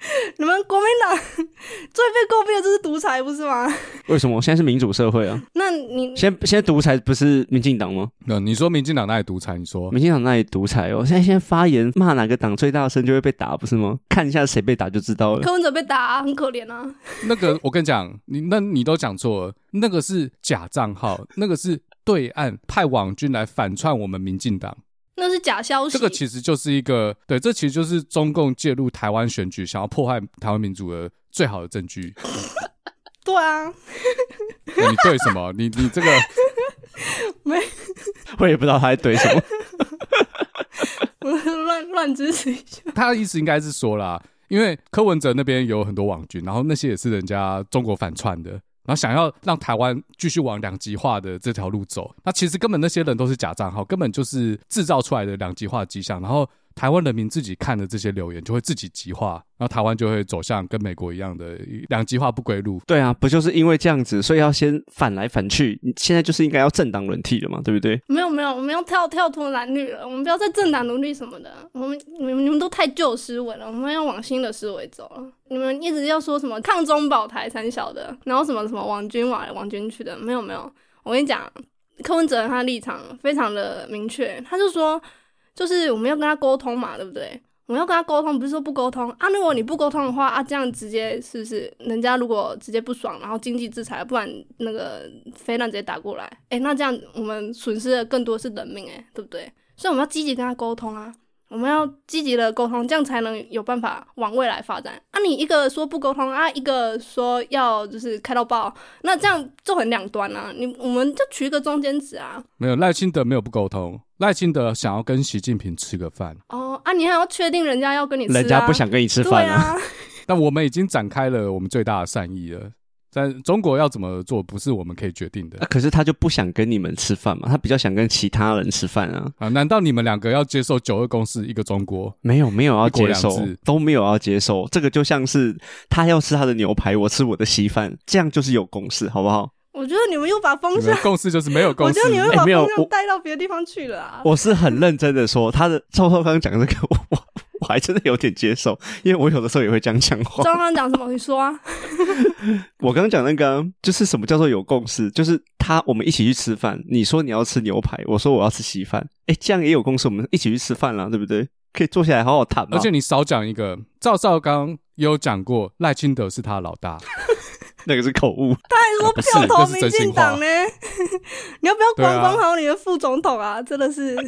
你们国民党 最被诟病的就是独裁，不是吗？为什么？现在是民主社会啊。那你现在现在独裁不是民进党吗？那你说民进党那里独裁？你说民进党那里独裁哦？现在现在发言骂哪个党最大声就会被打，不是吗？看一下谁被打就知道了。柯文哲被打啊，很可怜啊。那个我跟你讲，你那你都讲错了，那个是假账号，那个是对岸派网军来反串我们民进党。那是假消息。这个其实就是一个，对，这其实就是中共介入台湾选举，想要破坏台湾民主的最好的证据。对啊。你对什么？你你这个 没，我也不知道他在对什么。我乱乱支持一下。他的意思应该是说啦，因为柯文哲那边有很多网军，然后那些也是人家中国反串的。然后想要让台湾继续往两极化的这条路走，那其实根本那些人都是假账号，根本就是制造出来的两极化迹象。然后台湾人民自己看的这些留言，就会自己极化，然后台湾就会走向跟美国一样的两极化不归路。对啊，不就是因为这样子，所以要先反来反去？现在就是应该要政党轮替了嘛，对不对？没有没有，我们要跳跳脱蓝绿了，我们不要再政党轮替什么的。我们你们你们都太旧思维了，我们要往新的思维走了。你们一直要说什么抗中保台三小的，然后什么什么网军网网军去的，没有没有。我跟你讲，柯文哲他的立场非常的明确，他就说。就是我们要跟他沟通嘛，对不对？我们要跟他沟通，不是说不沟通啊。如果你不沟通的话啊，这样直接是不是？人家如果直接不爽，然后经济制裁，不然那个飞弹直接打过来，诶，那这样我们损失的更多是人命，诶，对不对？所以我们要积极跟他沟通啊。我们要积极的沟通，这样才能有办法往未来发展。啊，你一个说不沟通啊，一个说要就是开到爆，那这样就很两端啊。你我们就取一个中间值啊。没有赖清德没有不沟通，赖清德想要跟习近平吃个饭。哦啊，你还要确定人家要跟你吃啊？人家不想跟你吃饭啊。啊 但我们已经展开了我们最大的善意了。但中国要怎么做，不是我们可以决定的。啊，可是他就不想跟你们吃饭嘛，他比较想跟其他人吃饭啊。啊，难道你们两个要接受九二共识，一个中国？没有，没有要接受，都没有要接受。这个就像是他要吃他的牛排，我吃我的稀饭，这样就是有共识，好不好？我觉得你们又把风向共识就是没有共识，我觉得你们把风向带到别的地方去了啊！我，我是很认真的说，他的赵少康讲这个，我我还真的有点接受，因为我有的时候也会这样讲话。赵少康讲什么？你说啊！我刚刚讲那个，就是什么叫做有共识？就是他我们一起去吃饭，你说你要吃牛排，我说我要吃稀饭，哎，这样也有共识，我们一起去吃饭了，对不对？可以坐下来好好谈。而且你少讲一个，赵少刚也有讲过赖清德是他的老大。那个是口误，他还说票投民进党呢，你要不要管管好你的副总统啊？啊真的是。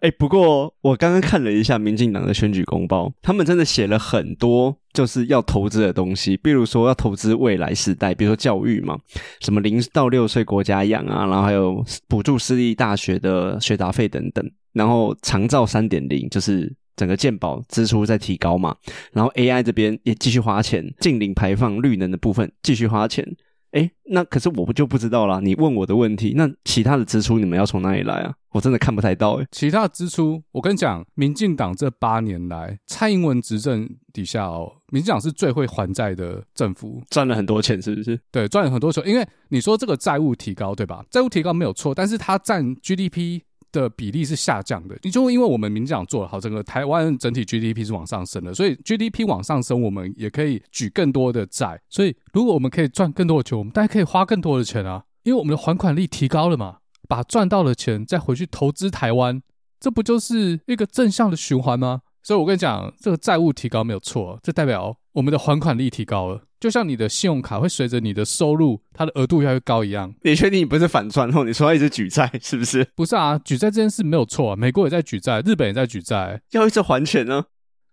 哎、欸，不过我刚刚看了一下民进党的选举公报，他们真的写了很多就是要投资的东西，比如说要投资未来世代，比如说教育嘛，什么零到六岁国家养啊，然后还有补助私立大学的学杂费等等，然后长照三点零就是。整个健保支出在提高嘛，然后 AI 这边也继续花钱，净零排放绿能的部分继续花钱。诶，那可是我不就不知道啦。你问我的问题，那其他的支出你们要从哪里来啊？我真的看不太到诶。其他的支出，我跟你讲，民进党这八年来，蔡英文执政底下哦，民进党是最会还债的政府，赚了很多钱，是不是？对，赚了很多钱。因为你说这个债务提高，对吧？债务提高没有错，但是它占 GDP。的比例是下降的，你就因为我们民进党做得好，整个台湾整体 GDP 是往上升的，所以 GDP 往上升，我们也可以举更多的债。所以如果我们可以赚更多的钱，我们大家可以花更多的钱啊，因为我们的还款力提高了嘛，把赚到的钱再回去投资台湾，这不就是一个正向的循环吗？所以我跟你讲，这个债务提高没有错，这代表我们的还款力提高了。就像你的信用卡会随着你的收入，它的额度越来越高一样。你确定你不是反串后？你说要一直举债是不是？不是啊，举债这件事没有错啊。美国也在举债，日本也在举债，要一直还钱呢。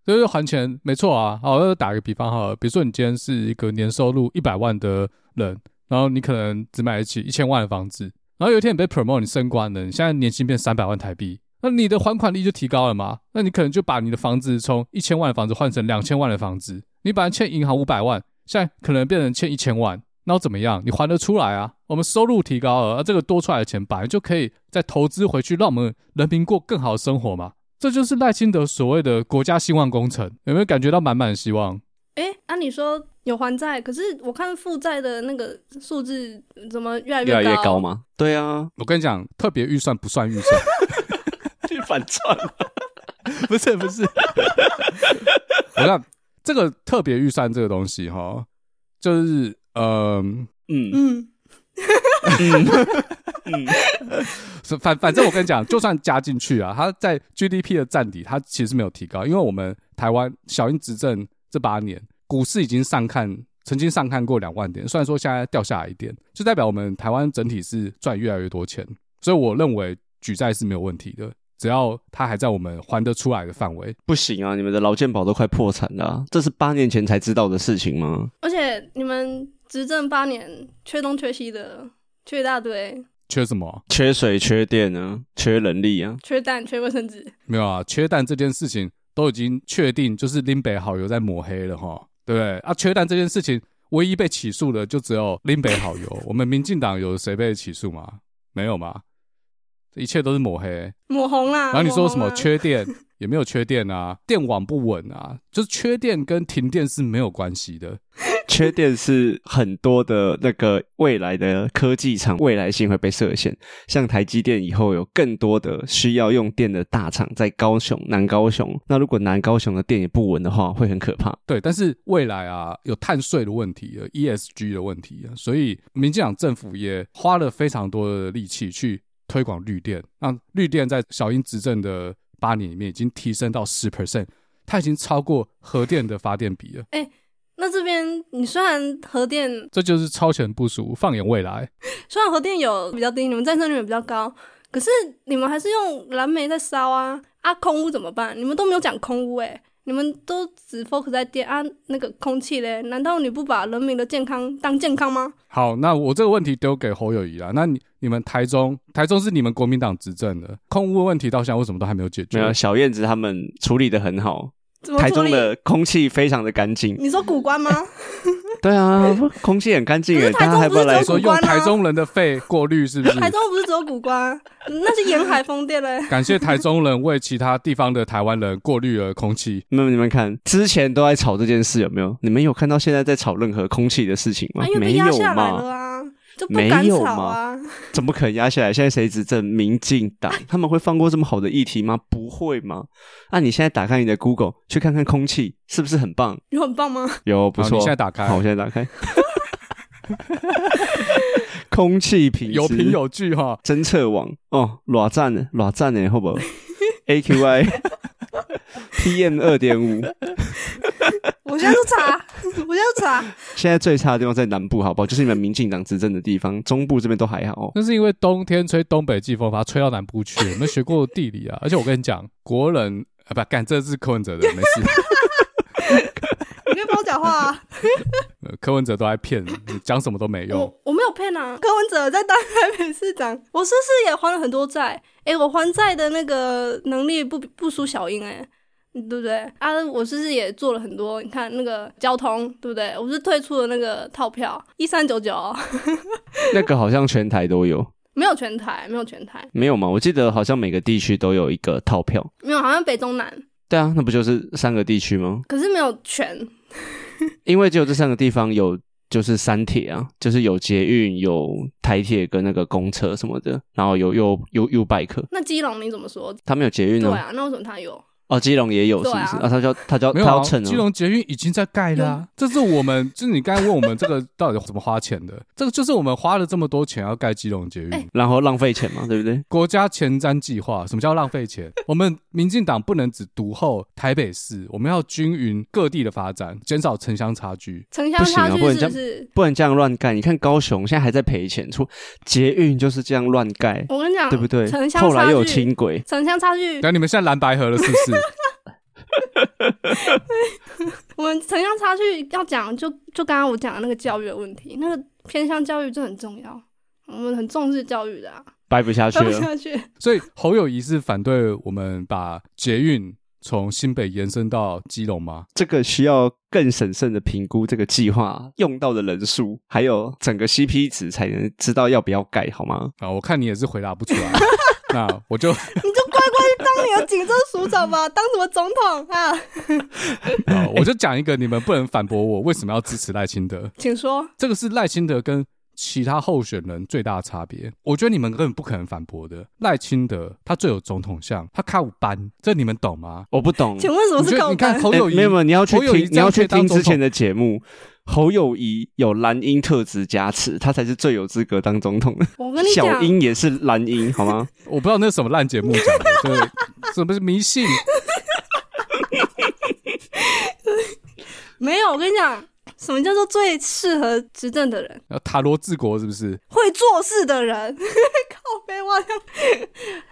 所以还钱没错啊。好，我打个比方哈，比如说你今天是一个年收入一百万的人，然后你可能只买得起一千万的房子，然后有一天你被 promote，你升官了，你现在年薪变三百万台币，那你的还款力就提高了嘛？那你可能就把你的房子从一千万的房子换成两千万的房子，你本来欠银行五百万。现在可能变成欠一千万，那要怎么样？你还得出来啊？我们收入提高了，而这个多出来的钱本来就可以再投资回去，让我们人民过更好的生活嘛。这就是赖清德所谓的国家兴旺工程，有没有感觉到满满的希望？哎，按、啊、你说有还债，可是我看负债的那个数字怎么越来越高？越来越高吗？对啊，我跟你讲，特别预算不算预算，去反串了，不 是不是，我看。这个特别预算这个东西哈，就是呃嗯。嗯。嗯，反反正我跟你讲，就算加进去啊，它在 GDP 的占比，它其实没有提高，因为我们台湾小英执政这八年，股市已经上看，曾经上看过两万点，虽然说现在掉下来一点，就代表我们台湾整体是赚越来越多钱，所以我认为举债是没有问题的。只要他还在我们还得出来的范围，不行啊！你们的劳健保都快破产了啊，这是八年前才知道的事情吗？而且你们执政八年，缺东缺西的，缺一大堆。缺什么？缺水、缺电啊，缺人力啊，缺蛋、缺卫生纸。没有啊，缺蛋这件事情都已经确定，就是林北好油在抹黑了哈，对不对？啊，缺蛋这件事情，唯一被起诉的就只有林北好油。我们民进党有谁被起诉吗？没有吗？这一切都是抹黑、抹红啦。然后你说什么缺电，也没有缺电啊，电网不稳啊，就是缺电跟停电是没有关系的。缺电是很多的那个未来的科技厂未来性会被设限，像台积电以后有更多的需要用电的大厂在高雄、南高雄。那如果南高雄的电也不稳的话，会很可怕。对，但是未来啊，有碳税的问题，有 ESG 的问题啊，所以民进党政府也花了非常多的力气去。推广绿电，那绿电在小英执政的八年里面已经提升到十 percent，它已经超过核电的发电比了。哎、欸，那这边你虽然核电，这就是超前部署，放眼未来。虽然核电有比较低，你们再生能源比较高，可是你们还是用蓝煤在烧啊！啊，空屋怎么办？你们都没有讲空污、欸，哎。你们都只 focus 在电啊，那个空气嘞？难道你不把人民的健康当健康吗？好，那我这个问题丢给侯友谊啦。那你你们台中，台中是你们国民党执政的，空污问题到现在为什么都还没有解决？没有，小燕子他们处理的很好。台中的空气非常的干净。你说古关吗？对啊，空气很干净诶。台中不是只有古关啊？用台中人的肺过滤是不是？台中不是只有古关，那是沿海风电嘞。感谢台中人为其他地方的台湾人过滤了空气。没有，你们看，之前都在吵这件事，有没有？你们有看到现在在吵任何空气的事情吗？啊、没有吗？没有吗？怎么可能压下来？现在谁执政？民进党他们会放过这么好的议题吗？不会吗？那、啊、你现在打开你的 Google 去看看空气是不是很棒？有很棒吗？有，不错。你现在打开，好，我现在打开。空气品质有凭有据哈，侦测网哦，偌赞呢，偌赞呢，好不好？AQI PM 二点五。我现在就查，我现在就查。现在最差的地方在南部，好不好？就是你们民进党执政的地方，中部这边都还好。那是因为冬天吹东北季风，把它吹到南部去。我们学过地理啊，而且我跟你讲，国人啊，不干，这是柯文哲的，没事。你别帮我讲话啊！柯文哲都在骗，你讲什么都没用。我我没有骗啊，柯文哲在当台北市长，我是不是也还了很多债？哎、欸，我还债的那个能力不不输小英哎、欸。对不对啊？我是不是也做了很多？你看那个交通，对不对？我是退出了那个套票一三九九，那个好像全台都有，没有全台，没有全台，没有吗？我记得好像每个地区都有一个套票，没有，好像北中南。对啊，那不就是三个地区吗？可是没有全，因为只有这三个地方有，就是三铁啊，就是有捷运、有台铁跟那个公车什么的，然后有有有 U-Bike。那基隆你怎么说？他没有捷运呢？对啊，那为什么他有？哦，基隆也有是不是？啊，啊，他叫他叫他要趁、啊、基隆捷运已经在盖了、啊，这是我们 就是你刚才问我们这个到底怎么花钱的？这个就是我们花了这么多钱要盖基隆捷运、欸，然后浪费钱嘛，对不对？国家前瞻计划，什么叫浪费钱？我们民进党不能只独后台北市，我们要均匀各地的发展，减少城乡差距。城乡差距是不行啊，不能这样，不能这样乱盖。你看高雄现在还在赔钱，出捷运就是这样乱盖。我跟你讲，对不对？城乡后来又有轻轨，城乡差距。等你们现在蓝白合了是不是？我们城乡差距要讲，就就刚刚我讲的那个教育的问题，那个偏向教育就很重要，我们很重视教育的啊，掰不下去了，掰不下去。所以侯友谊是反对我们把捷运从新北延伸到基隆吗？这个需要更审慎的评估这个计划用到的人数，还有整个 CP 值，才能知道要不要盖，好吗？啊，我看你也是回答不出来，那我就你就警政署长吧，当什么总统啊？好，我就讲一个，你们不能反驳我，为什么要支持赖清德？请说，这个是赖清德跟。其他候选人最大的差别，我觉得你们根本不可能反驳的。赖清德他最有总统相，他靠班，这你们懂吗？我不懂。请问什么是靠班？你看侯友宜、欸，没有没有，你要去听，你要去听之前的节目。侯友谊有蓝鹰特质加持，他才是最有资格当总统的。我跟你讲，小英也是蓝鹰，好吗？我不知道那是什么烂节目讲的，对，什么是迷信？没有，我跟你讲。什么叫做最适合执政的人？塔罗治国是不是？会做事的人，靠北哇！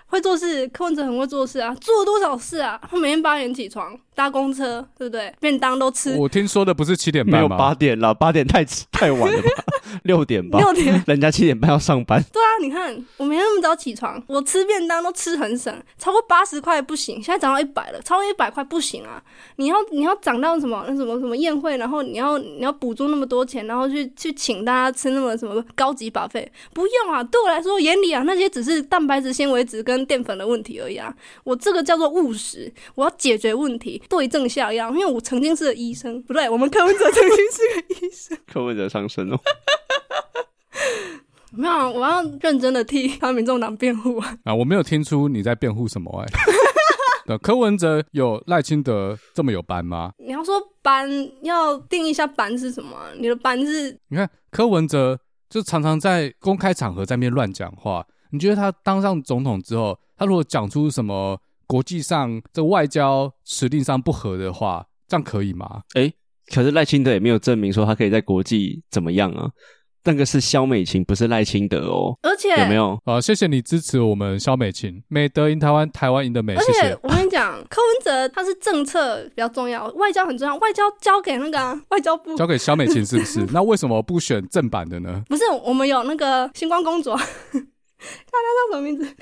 会做事，柯文哲很会做事啊，做了多少事啊？他每天八点起床。搭公车对不对？便当都吃。我听说的不是七点半吗？没有八点了，八点太迟太晚了吧？六点吧。六点，人家七点半要上班。对啊，你看我每天那么早起床，我吃便当都吃很省，超过八十块不行。现在涨到一百了，超过一百块不行啊！你要你要涨到什么那什么什么宴会，然后你要你要补助那么多钱，然后去去请大家吃那么什么高级 buffet，不用啊！对我来说，眼里啊那些只是蛋白质、纤维质跟淀粉的问题而已啊！我这个叫做务实，我要解决问题。对症下药，因为我曾经是个医生，不对，我们柯文哲曾经是个医生，柯文哲上身哦。没有，我要认真的替他民众党辩护啊！啊，我没有听出你在辩护什么哎。那柯文哲有赖清德这么有班吗？你要说班，要定一下班是什么？你的班是？你看柯文哲就常常在公开场合在那边乱讲话，你觉得他当上总统之后，他如果讲出什么？国际上这外交实力上不合的话，这样可以吗？诶，可是赖清德也没有证明说他可以在国际怎么样啊？那个是萧美琴，不是赖清德哦。而且有没有？啊，谢谢你支持我们萧美琴，美德赢台湾，台湾赢的美。而且我跟你讲，柯文哲他是政策比较重要，外交很重要，外交交给那个、啊、外交部，交给萧美琴是不是？那为什么不选正版的呢？不是，我们有那个星光公主，大家叫什么名字？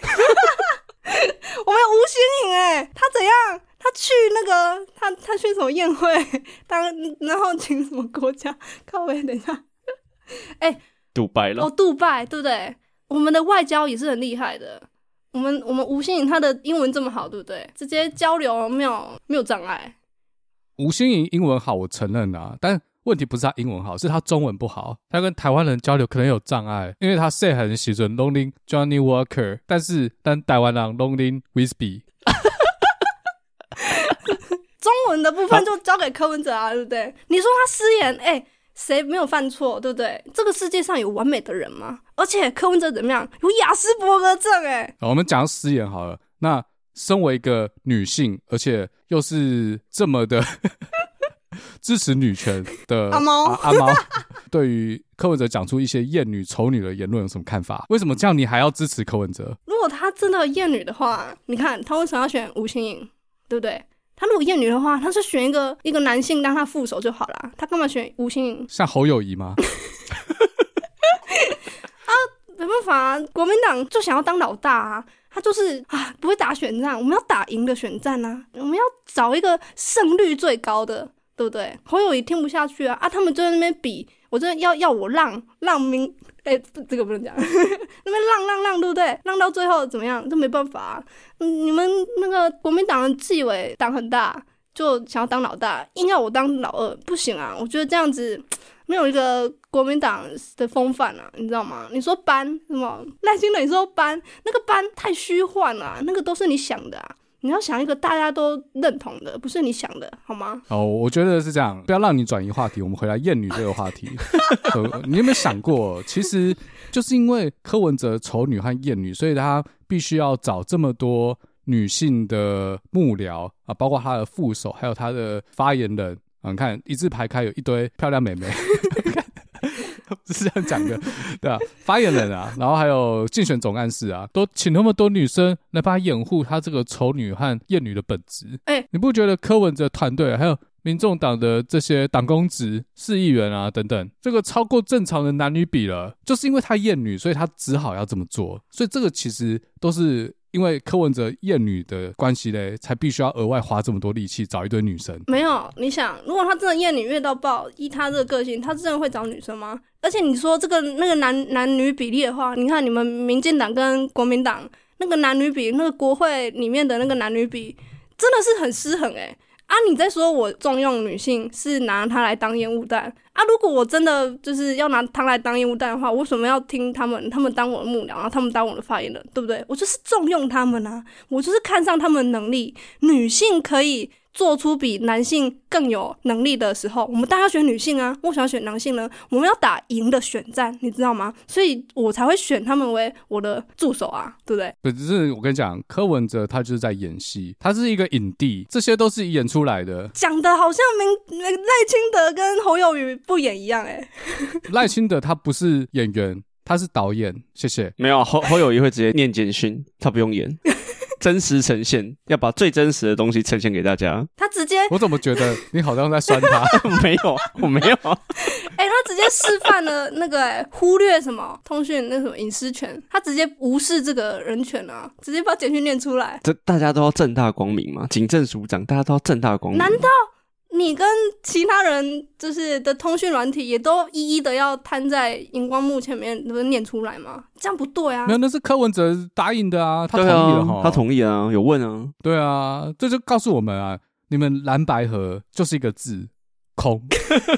我们有吴欣颖哎，他怎样？他去那个他他去什么宴会，当然后请什么国家？靠位，等一下，哎、欸，杜拜了哦，杜拜对不对？我们的外交也是很厉害的。我们我们吴欣盈他的英文这么好，对不对？直接交流没有没有障碍。吴欣颖英文好，我承认啊，但问题不是他英文好，是他中文不好。他跟台湾人交流可能有障碍，因为他说很喜准 Lonely Johnny Walker，但是但台湾人 Lonely Whiskey。中文的部分就交给柯文哲啊，对不对？你说他失言，哎、欸，谁没有犯错，对不对？这个世界上有完美的人吗？而且柯文哲怎么样？有雅斯伯格症、欸，哎。我们讲失言好了，那。身为一个女性，而且又是这么的 支持女权的阿 猫阿猫，对于柯文哲讲出一些厌女、丑女的言论有什么看法？为什么这样你还要支持柯文哲？如果他真的厌女的话，你看他为什么要选吴欣颖，对不对？他如果厌女的话，他是选一个一个男性当他副手就好了，他干嘛选吴欣颖？像侯友宜吗？啊，没办法啊，国民党就想要当老大啊。他就是啊，不会打选战，我们要打赢的选战啊，我们要找一个胜率最高的，对不对？侯友宜听不下去啊，啊，他们就在那边比，我真的要要我让让民，哎、这个不能讲，那边让让让，对不对？让到最后怎么样？这没办法啊，你们那个国民党的纪委党很大，就想要当老大，硬要我当老二，不行啊，我觉得这样子。没有一个国民党的风范啊，你知道吗？你说班什么赖清德，你说班那个班太虚幻了，那个都是你想的啊！你要想一个大家都认同的，不是你想的，好吗？哦，我觉得是这样，不要让你转移话题，我们回来厌女这个话题。呃，你有没有想过，其实就是因为柯文哲丑女和厌女，所以他必须要找这么多女性的幕僚啊，包括他的副手，还有他的发言人。啊你看一字排开，有一堆漂亮美眉，是这样讲的，对啊，发言人啊，然后还有竞选总干事啊，都请那么多女生来帮他掩护他这个丑女和厌女的本质。哎、欸，你不觉得柯文哲团队还有民众党的这些党公职、市议员啊等等，这个超过正常的男女比了，就是因为他厌女，所以他只好要这么做。所以这个其实都是。因为柯文哲厌女的关系嘞，才必须要额外花这么多力气找一堆女生。没有，你想，如果他真的厌女厌到爆，依他这个个性，他真的会找女生吗？而且你说这个那个男男女比例的话，你看你们民进党跟国民党那个男女比，那个国会里面的那个男女比，真的是很失衡诶、啊，你在说我重用女性是拿她来当烟雾弹啊？如果我真的就是要拿她来当烟雾弹的话，我为什么要听他们？他们当我的幕僚，然后他们当我的发言人，对不对？我就是重用他们啊，我就是看上他们的能力，女性可以。做出比男性更有能力的时候，我们当然要选女性啊！为什么要选男性呢？我们要打赢的选战，你知道吗？所以我才会选他们为我的助手啊，对不对？对，只是我跟你讲，柯文哲他就是在演戏，他是一个影帝，这些都是演出来的。讲的好像明赖清德跟侯友宜不演一样哎、欸。赖清德他不是演员，他是导演。谢谢。没有侯侯友宜会直接念简讯，他不用演。真实呈现，要把最真实的东西呈现给大家。他直接，我怎么觉得你好像在酸他？没有，我没有。哎、欸，他直接示范了那个、欸、忽略什么通讯那什么隐私权，他直接无视这个人权啊，直接把简讯念出来。这大家都要正大光明嘛，警政署长大家都要正大光明。难道？你跟其他人就是的通讯软体也都一一的要摊在荧光幕前面，不是念出来吗？这样不对啊！没有，那是柯文哲答应的啊，他同意了哈、啊，他同意啊，有问啊，对啊，这就告诉我们啊，你们蓝白合就是一个字空，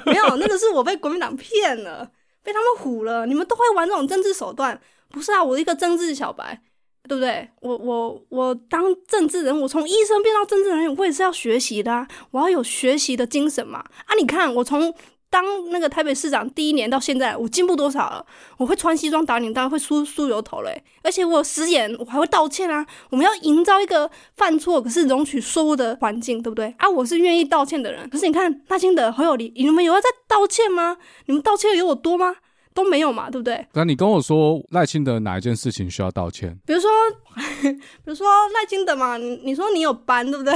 没有，那个是我被国民党骗了，被他们唬了，你们都会玩这种政治手段，不是啊，我一个政治小白。对不对？我我我当政治人，我从医生变到政治人，我也是要学习的！我要有学习的精神嘛！啊，你看我从当那个台北市长第一年到现在，我进步多少了？我会穿西装打领带，会梳梳油头嘞，而且我食言，我还会道歉啊！我们要营造一个犯错可是容许错误的环境，对不对？啊，我是愿意道歉的人。可是你看赖清德、侯友宜，你们有要再道歉吗？你们道歉有我多吗？都没有嘛，对不对？那你跟我说赖清德哪一件事情需要道歉？比如说，比如说赖清德嘛，你你说你有斑，对不对？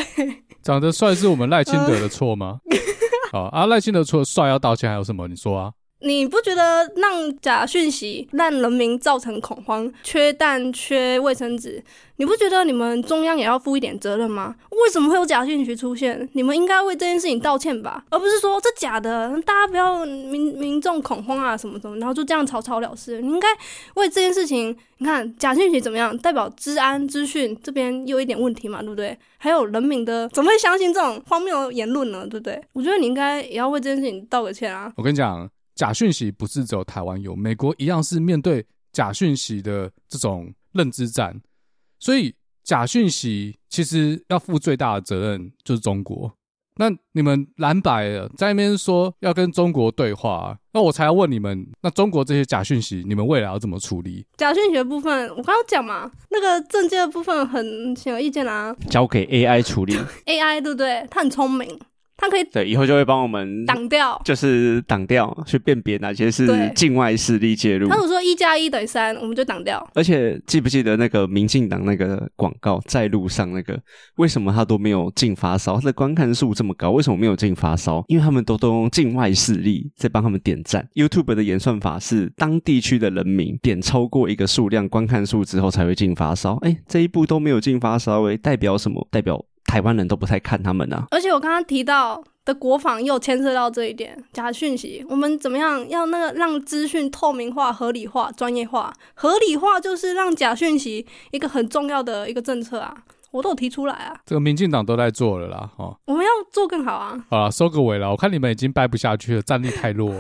长得帅是我们赖清德的错吗？好、呃、啊，赖清德除了帅要道歉，还有什么？你说啊？你不觉得让假讯息让人民造成恐慌，缺蛋、缺卫生纸？你不觉得你们中央也要负一点责任吗？为什么会有假讯息出现？你们应该为这件事情道歉吧，而不是说这假的，大家不要民民众恐慌啊什么什么，然后就这样草草了事。你应该为这件事情，你看假讯息怎么样，代表治安资讯这边有一点问题嘛，对不对？还有人民的怎么会相信这种荒谬言论呢？对不对？我觉得你应该也要为这件事情道个歉啊。我跟你讲，假讯息不是只有台湾有，美国一样是面对假讯息的这种认知战。所以假讯息其实要负最大的责任就是中国。那你们蓝白在那边说要跟中国对话，那我才要问你们，那中国这些假讯息，你们未来要怎么处理？假讯息的部分，我刚刚讲嘛，那个政界的部分很显而易见啊，交给 AI 处理。AI 对不对？他很聪明。他可以对，以后就会帮我们挡掉，就是挡掉，去辨别哪些是境外势力介入。他如果说一加一等于三，我们就挡掉。而且记不记得那个民进党那个广告在路上那个，为什么他都没有进发烧？他的观看数这么高，为什么没有进发烧？因为他们都都用境外势力在帮他们点赞。YouTube 的演算法是当地区的人民点超过一个数量观看数之后才会进发烧。哎，这一步都没有进发烧，哎，代表什么？代表。台湾人都不太看他们呢、啊，而且我刚刚提到的国防又牵涉到这一点，假讯息，我们怎么样要那个让资讯透明化、合理化、专业化？合理化就是让假讯息一个很重要的一个政策啊，我都有提出来啊。这个民进党都在做了啦，哦，我们要做更好啊。好了，收个尾了，我看你们已经掰不下去了，战力太弱，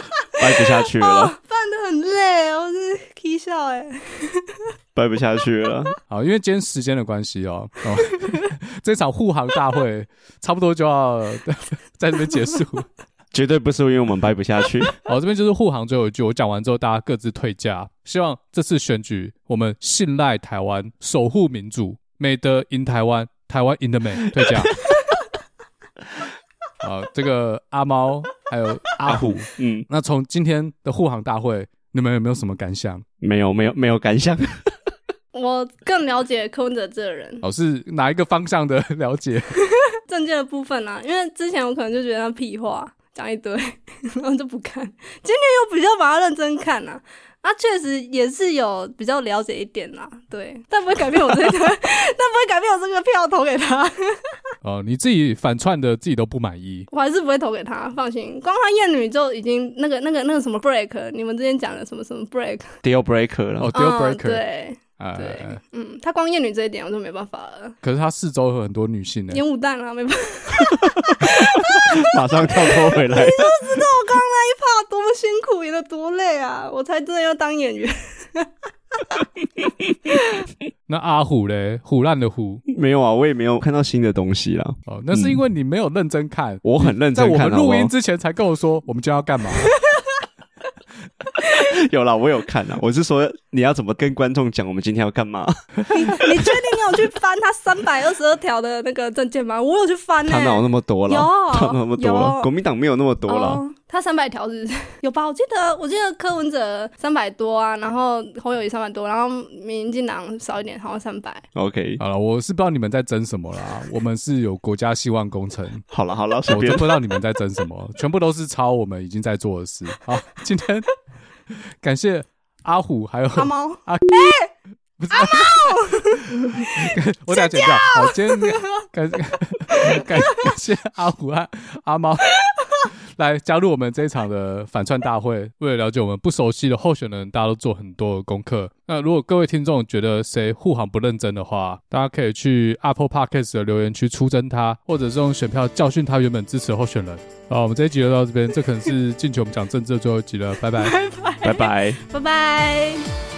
掰不下去了，我是 K 笑哎。掰不下去了，好，因为今天时间的关系哦，哦，这场护航大会差不多就要 在这边结束，绝对不是因为我们掰不下去。好，这边就是护航最后一句，我讲完之后大家各自退驾，希望这次选举我们信赖台湾，守护民主，美德赢台湾，台湾赢的美，退驾。好，这个阿猫还有阿虎，嗯，那从今天的护航大会，你们有没有什么感想？没有，没有，没有感想。我更了解柯文哲这个人，哦，是哪一个方向的 了解？证件的部分啊，因为之前我可能就觉得他屁话讲一堆，然后就不看。今天又比较把它认真看啊，他确实也是有比较了解一点啦，对，但不会改变我这个，但不会改变我这个票投给他。哦，你自己反串的自己都不满意，我还是不会投给他，放心。光看艳女就已经那个那个那个什么 break，你们之前讲的什么什么 break，deal breaker 了，哦，deal breaker，对。啊，对，嗯，他光厌女这一点我就没办法了。可是他四周有很多女性呢，烟雾弹啊，没办法。马上跳脱回来。你都知道我刚刚那一趴多么辛苦，演的多累啊，我才真的要当演员。那阿虎嘞？虎烂的虎？没有啊，我也没有看到新的东西啦。哦，那是因为你没有认真看。我很认真看，在我们录音之前才跟我说，我们将要干嘛。有啦，我有看啦。我是说，你要怎么跟观众讲我们今天要干嘛？你你确定你有去翻他三百二十二条的那个证件吗？我有去翻呢、欸。他哪有那么多了？有，他哪有那么多了？国民党没有那么多了。哦他三百条是 有吧？我记得我记得柯文哲三百多啊，然后侯友宜三百多，然后民进党少一点，好像三百。OK，好了，我是不知道你们在争什么啦。我们是有国家希望工程。好了好了，我真不知道你们在争什么，全部都是抄我们已经在做的事。好，今天感谢阿虎还有阿猫。阿哎，不是阿猫，我等下剪掉。好，今天感感感谢阿虎和阿猫。来加入我们这一场的反串大会。为了了解我们不熟悉的候选人，大家都做很多的功课。那如果各位听众觉得谁护航不认真的话，大家可以去 Apple Podcast 的留言区出征他，或者是用选票教训他原本支持的候选人。好，我们这一集就到这边，这可能是进去我们讲政治的最后一集了。拜拜，拜拜，拜拜，拜拜。